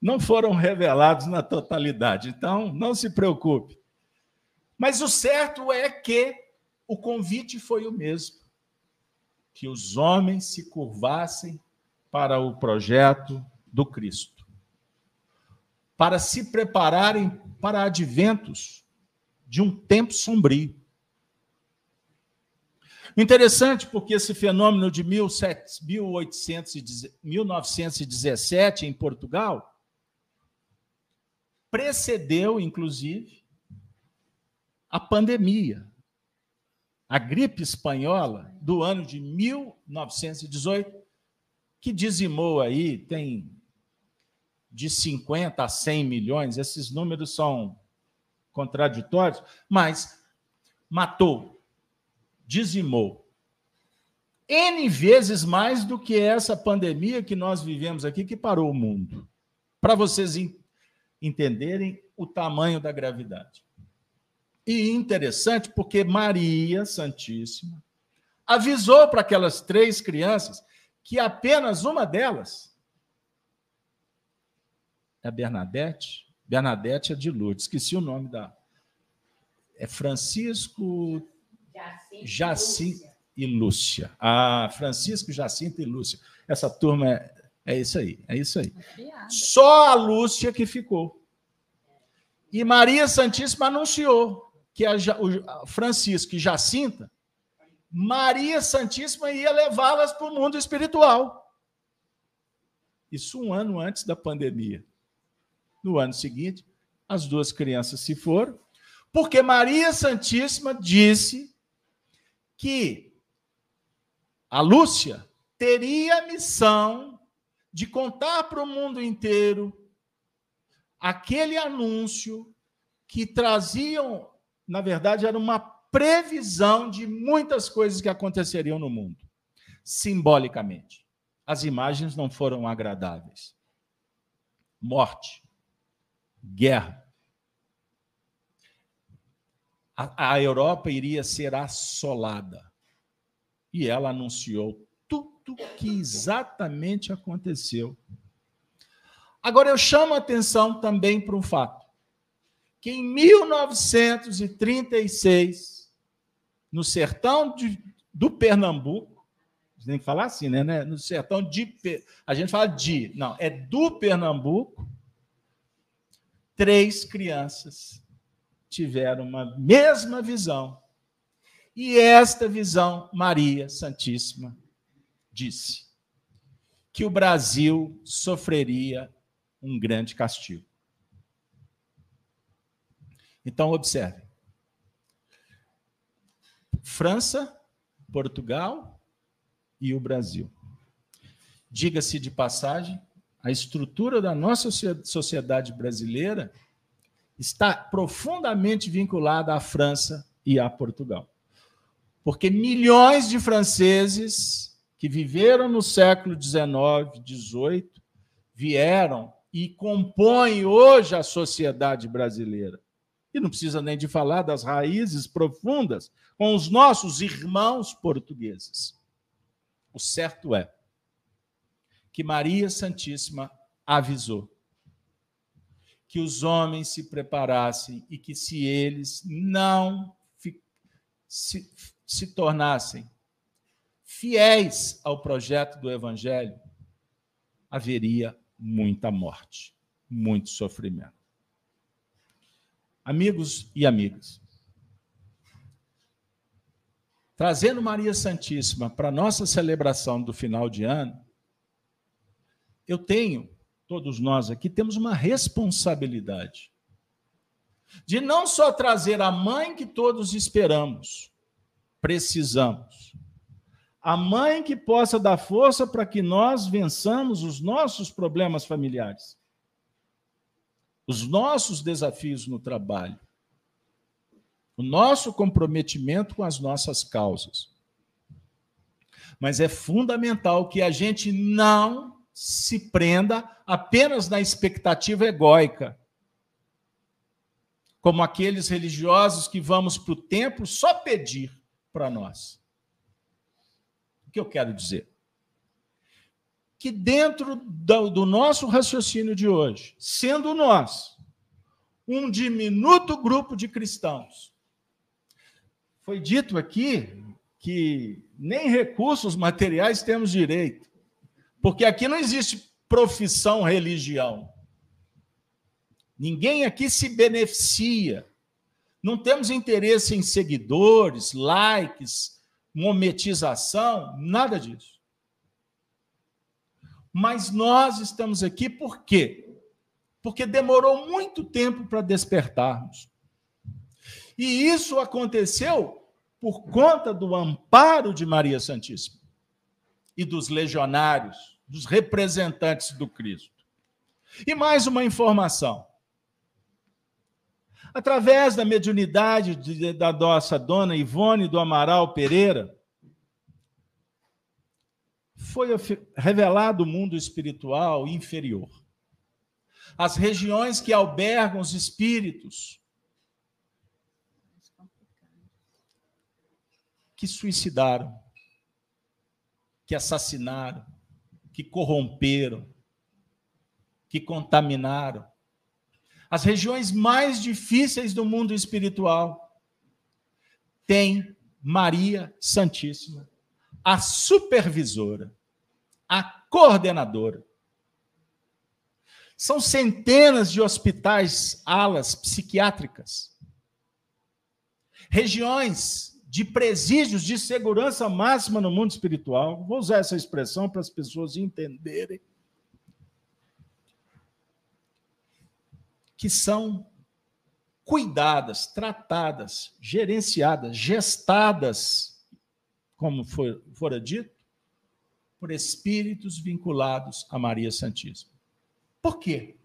Não foram revelados na totalidade, então não se preocupe. Mas o certo é que o convite foi o mesmo: que os homens se curvassem para o projeto do Cristo. para se prepararem para adventos de um tempo sombrio. Interessante porque esse fenômeno de 1917 em Portugal precedeu, inclusive, a pandemia. A gripe espanhola do ano de 1918, que dizimou aí, tem de 50 a 100 milhões, esses números são contraditórios, mas matou, dizimou. N vezes mais do que essa pandemia que nós vivemos aqui, que parou o mundo. Para vocês entenderem o tamanho da gravidade. E interessante porque Maria Santíssima avisou para aquelas três crianças que apenas uma delas é Bernadette. Bernadette é de Lourdes, esqueci o nome da. É Francisco Jacinto e Lúcia. Ah, Francisco, Jacinto e Lúcia. Essa turma é, é isso aí, é isso aí. Só a Lúcia que ficou. E Maria Santíssima anunciou que a, o Francisco e Jacinta, Maria Santíssima ia levá-las para o mundo espiritual. Isso um ano antes da pandemia. No ano seguinte, as duas crianças se foram, porque Maria Santíssima disse que a Lúcia teria a missão de contar para o mundo inteiro aquele anúncio que traziam, na verdade, era uma previsão de muitas coisas que aconteceriam no mundo, simbolicamente. As imagens não foram agradáveis. Morte, guerra. A, a Europa iria ser assolada. E ela anunciou tudo que exatamente aconteceu. Agora, eu chamo a atenção também para um fato: que em 1936, no sertão de, do Pernambuco, tem que falar assim, né, né? No sertão de. A gente fala de, não, é do Pernambuco, três crianças tiveram uma mesma visão. E esta visão, Maria Santíssima disse que o Brasil sofreria um grande castigo. Então, observe: França, Portugal e o Brasil. Diga-se de passagem, a estrutura da nossa sociedade brasileira está profundamente vinculada à França e a Portugal. Porque milhões de franceses que viveram no século XIX, XVIII, vieram e compõem hoje a sociedade brasileira. E não precisa nem de falar das raízes profundas com os nossos irmãos portugueses. O certo é que Maria Santíssima avisou que os homens se preparassem e que se eles não se, se tornassem fiéis ao projeto do Evangelho, haveria muita morte, muito sofrimento. Amigos e amigas, trazendo Maria Santíssima para a nossa celebração do final de ano, eu tenho, todos nós aqui, temos uma responsabilidade de não só trazer a mãe que todos esperamos, precisamos, a mãe que possa dar força para que nós vençamos os nossos problemas familiares, os nossos desafios no trabalho, o nosso comprometimento com as nossas causas. Mas é fundamental que a gente não se prenda apenas na expectativa egóica. Como aqueles religiosos que vamos para o templo só pedir para nós. O que eu quero dizer? Que dentro do, nosso raciocínio de hoje, sendo nós um diminuto grupo de cristãos, foi dito aqui que nem recursos materiais temos direito. Porque aqui não existe profissão religião. Ninguém aqui se beneficia. Não temos interesse em seguidores, likes, mometização, nada disso. Mas nós estamos aqui por quê? Porque demorou muito tempo para despertarmos. E isso aconteceu por conta do amparo de Maria Santíssima e dos legionários, dos representantes do Cristo. E mais uma informação. Através da mediunidade de, da nossa dona Ivone do Amaral Pereira, foi revelado o mundo espiritual inferior. As regiões que albergam os espíritos que suicidaram, que assassinaram, que corromperam, que contaminaram. As regiões mais difíceis do mundo espiritual tem Maria Santíssima, a supervisora, a coordenadora. São centenas de hospitais, alas psiquiátricas, regiões de presídios de segurança máxima no mundo espiritual. Vou usar essa expressão para as pessoas entenderem. Que são cuidadas, tratadas, gerenciadas, gestadas, como for, fora dito, por espíritos vinculados a Maria Santíssima. Por quê?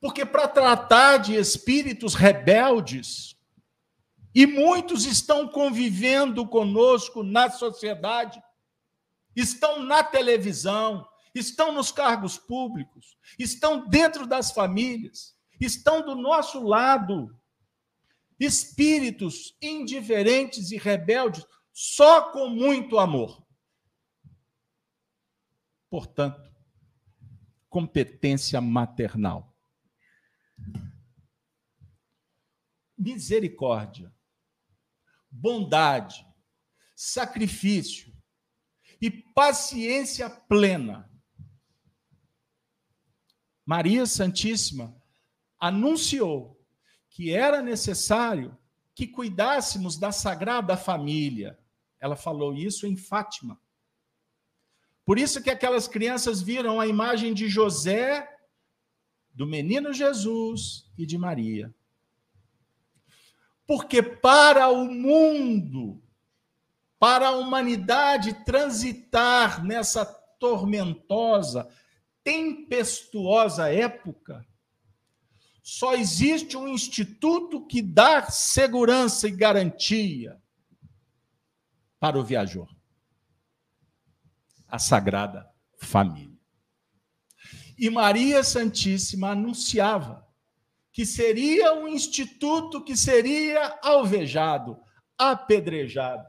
Porque para tratar de espíritos rebeldes, e muitos estão convivendo conosco na sociedade, estão na televisão, estão nos cargos públicos, estão dentro das famílias, estão do nosso lado. Espíritos indiferentes e rebeldes, só com muito amor. Portanto, competência maternal. Misericórdia bondade, sacrifício e paciência plena. Maria Santíssima anunciou que era necessário que cuidássemos da Sagrada Família. Ela falou isso em Fátima. Por isso que aquelas crianças viram a imagem de José, do menino Jesus e de Maria. Porque para o mundo, para a humanidade transitar nessa tormentosa, tempestuosa época, só existe um instituto que dá segurança e garantia para o viajor: a Sagrada Família. E Maria Santíssima anunciava que seria um instituto que seria alvejado, apedrejado.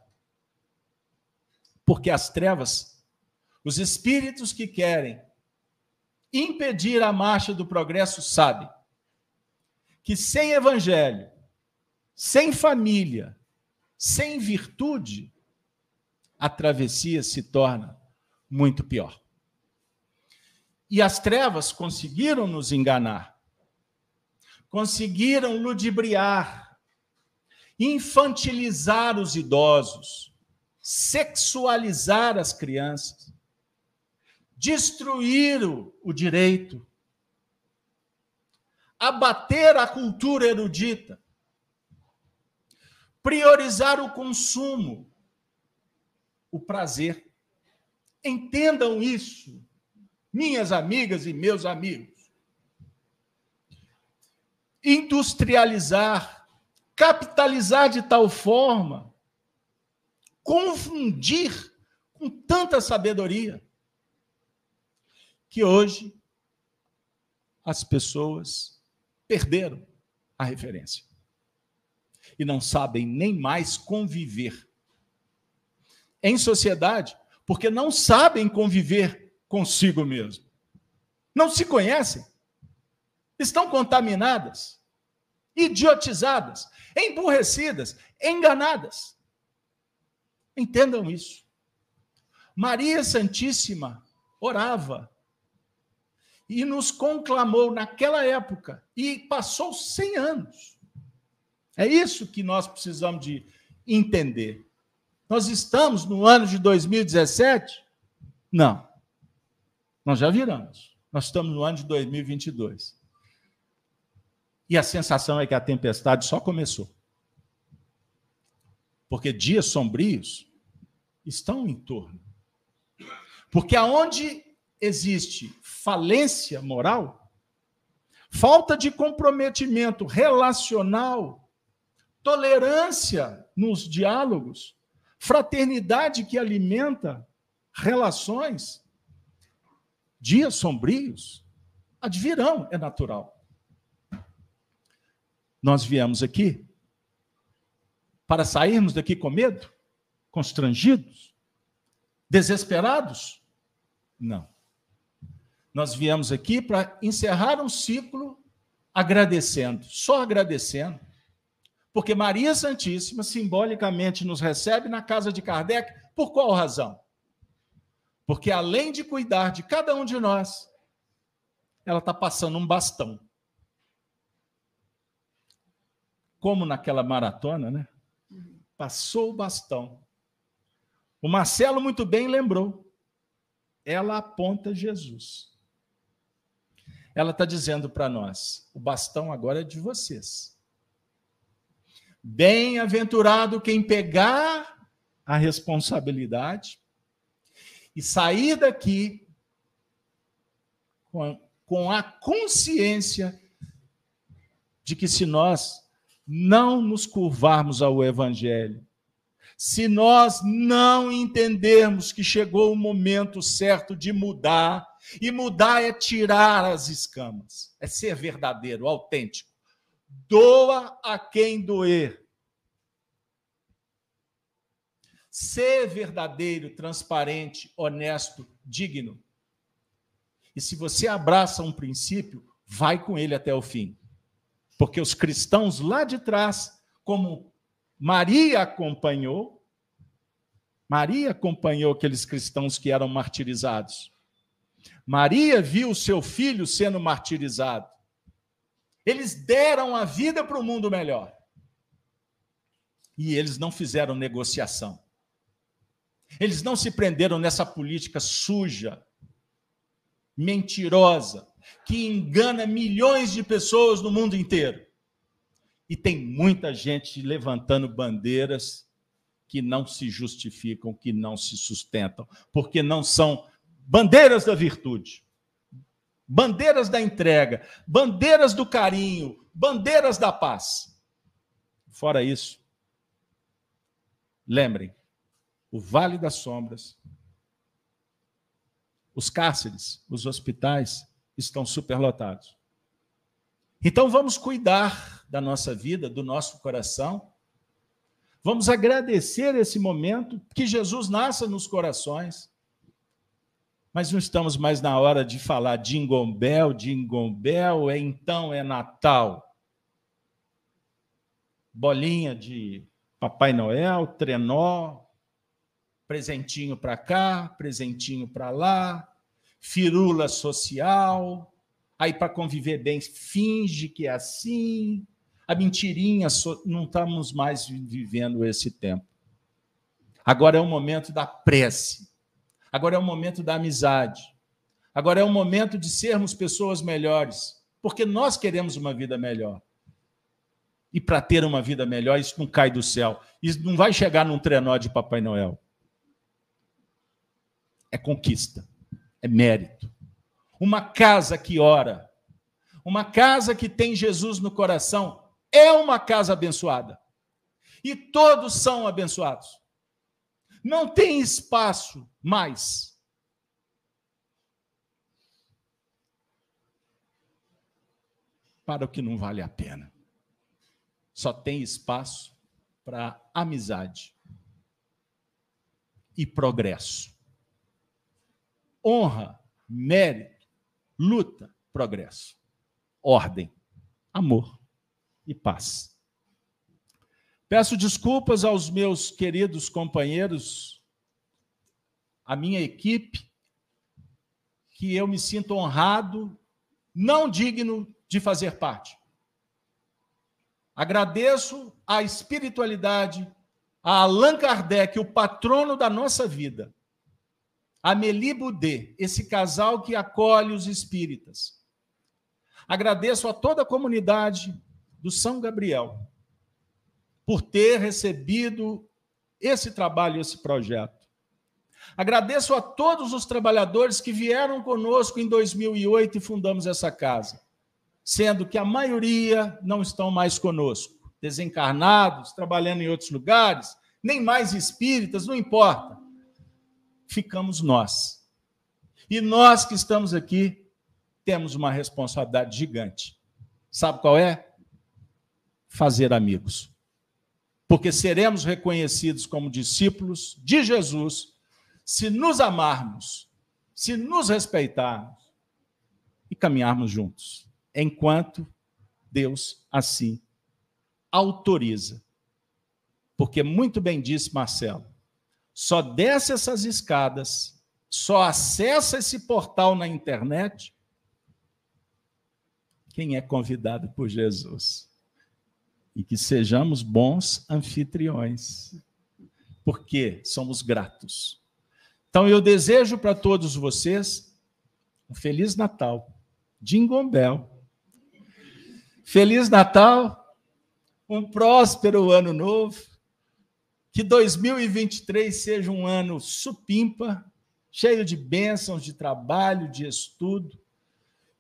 Porque as trevas, os espíritos que querem impedir a marcha do progresso, sabem que sem evangelho, sem família, sem virtude, a travessia se torna muito pior. E as trevas conseguiram nos enganar conseguiram ludibriar, infantilizar os idosos, sexualizar as crianças, destruir o direito, abater a cultura erudita, priorizar o consumo, o prazer. Entendam isso, minhas amigas e meus amigos industrializar, capitalizar de tal forma, confundir com tanta sabedoria, que hoje as pessoas perderam a referência e não sabem nem mais conviver em sociedade, porque não sabem conviver consigo mesmo. Não se conhecem estão contaminadas, idiotizadas, emburrecidas, enganadas. Entendam isso. Maria Santíssima orava e nos conclamou naquela época e passou 100 anos. É isso que nós precisamos de entender. Nós estamos no ano de 2017? Não. Nós já viramos. Nós estamos no ano de 2022. E a sensação é que a tempestade só começou. Porque dias sombrios estão em torno. Porque aonde existe falência moral, falta de comprometimento relacional, tolerância nos diálogos, fraternidade que alimenta relações, dias sombrios? Advirão, é natural. Nós viemos aqui para sairmos daqui com medo, constrangidos, desesperados? Não. Nós viemos aqui para encerrar um ciclo agradecendo, só agradecendo porque Maria Santíssima simbolicamente nos recebe na casa de Kardec, por qual razão? Porque além de cuidar de cada um de nós, ela está passando um bastão. Como naquela maratona, né? Passou o bastão. O Marcelo muito bem lembrou. Ela aponta Jesus. Ela está dizendo para nós: o bastão agora é de vocês. Bem-aventurado quem pegar a responsabilidade e sair daqui com a, com a consciência de que se nós não nos curvarmos ao Evangelho, se nós não entendermos que chegou o momento certo de mudar, e mudar é tirar as escamas, é ser verdadeiro, autêntico doa a quem doer. Ser verdadeiro, transparente, honesto, digno. E se você abraça um princípio, vai com ele até o fim. Porque os cristãos lá de trás, como Maria acompanhou, Maria acompanhou aqueles cristãos que eram martirizados. Maria viu o seu filho sendo martirizado. Eles deram a vida para o mundo melhor. E eles não fizeram negociação. Eles não se prenderam nessa política suja, mentirosa, que engana milhões de pessoas no mundo inteiro. E tem muita gente levantando bandeiras que não se justificam, que não se sustentam, porque não são bandeiras da virtude bandeiras da entrega, bandeiras do carinho, bandeiras da paz. Fora isso, lembrem, o Vale das Sombras, os cárceres, os hospitais estão superlotados. Então vamos cuidar da nossa vida, do nosso coração. Vamos agradecer esse momento que Jesus nasça nos corações. Mas não estamos mais na hora de falar Jingle Bell, é então é Natal. Bolinha de Papai Noel, trenó, presentinho para cá, presentinho para lá, firula social, aí para conviver bem finge que é assim, a mentirinha, não estamos mais vivendo esse tempo. Agora é o momento da prece Agora é o momento da amizade. Agora é o momento de sermos pessoas melhores, porque nós queremos uma vida melhor. E para ter uma vida melhor, isso não cai do céu. Isso não vai chegar num trenó de Papai Noel. É conquista, é mérito. Uma casa que ora, uma casa que tem Jesus no coração, é uma casa abençoada. E todos são abençoados. Não tem espaço mais. Para o que não vale a pena. Só tem espaço para amizade e progresso. Honra, mérito, luta, progresso. Ordem, amor e paz. Peço desculpas aos meus queridos companheiros, à minha equipe, que eu me sinto honrado não digno de fazer parte. Agradeço à espiritualidade, a Allan Kardec, o patrono da nossa vida, a Meli Boudet, esse casal que acolhe os espíritas. Agradeço a toda a comunidade do São Gabriel por ter recebido esse trabalho, esse projeto. Agradeço a todos os trabalhadores que vieram conosco em 2008 e fundamos essa casa, sendo que a maioria não estão mais conosco, desencarnados, trabalhando em outros lugares, nem mais espíritas, não importa. Ficamos nós. E nós que estamos aqui temos uma responsabilidade gigante. Sabe qual é? Fazer amigos porque seremos reconhecidos como discípulos de Jesus se nos amarmos, se nos respeitarmos e caminharmos juntos, enquanto Deus assim autoriza. Porque muito bem disse Marcelo, só desce essas escadas, só acessa esse portal na internet quem é convidado por Jesus e que sejamos bons anfitriões, porque somos gratos. Então eu desejo para todos vocês um feliz Natal, Jingle Bell. Feliz Natal, um próspero ano novo, que 2023 seja um ano supimpa, cheio de bênçãos, de trabalho, de estudo,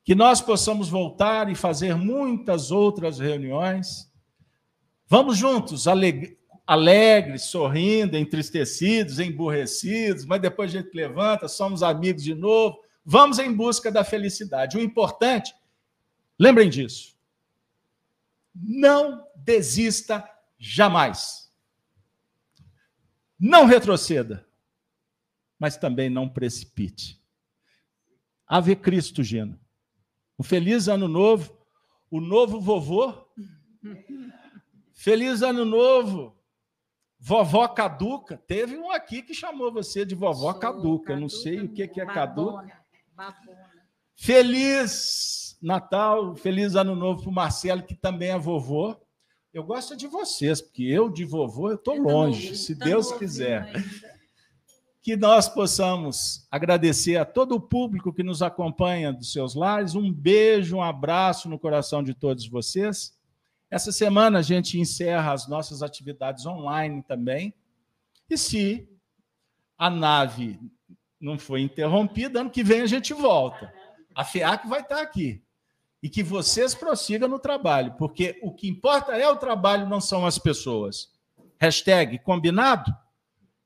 que nós possamos voltar e fazer muitas outras reuniões Vamos juntos, aleg alegres, sorrindo, entristecidos, emburrecidos, mas depois a gente levanta, somos amigos de novo. Vamos em busca da felicidade. O importante, lembrem disso. Não desista jamais. Não retroceda, mas também não precipite. Ave Cristo, Gina. Um feliz ano novo. O novo vovô Feliz ano novo. Vovó caduca. Teve um aqui que chamou você de vovó Sou caduca. caduca. Não sei o que, que é caduca. Babona. Feliz Natal, feliz ano novo para o Marcelo, que também é vovô. Eu gosto de vocês, porque eu de vovô eu estou longe, se tá Deus quiser. Ainda. Que nós possamos agradecer a todo o público que nos acompanha dos seus lares. Um beijo, um abraço no coração de todos vocês. Essa semana a gente encerra as nossas atividades online também. E se a nave não foi interrompida, ano que vem a gente volta. A FEAC vai estar aqui. E que vocês prossigam no trabalho, porque o que importa é o trabalho, não são as pessoas. Hashtag combinado?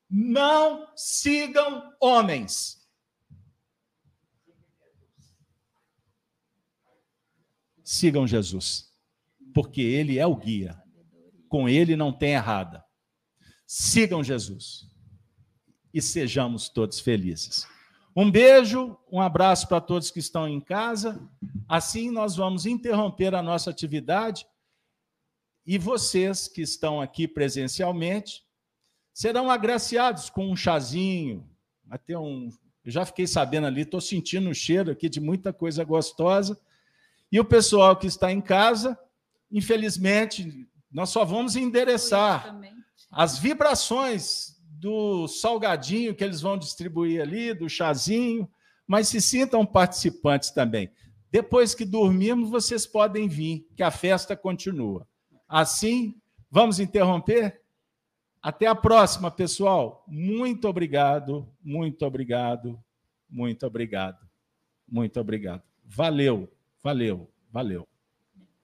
Não sigam homens. Sigam Jesus porque ele é o guia. Com ele não tem errada. Sigam Jesus e sejamos todos felizes. Um beijo, um abraço para todos que estão em casa. Assim nós vamos interromper a nossa atividade e vocês que estão aqui presencialmente serão agraciados com um chazinho, até um, eu já fiquei sabendo ali, estou sentindo o cheiro aqui de muita coisa gostosa. E o pessoal que está em casa infelizmente, nós só vamos endereçar as vibrações do salgadinho que eles vão distribuir ali, do chazinho, mas se sintam participantes também. Depois que dormirmos, vocês podem vir, que a festa continua. Assim, vamos interromper? Até a próxima, pessoal. Muito obrigado, muito obrigado, muito obrigado, muito obrigado. Valeu, valeu, valeu.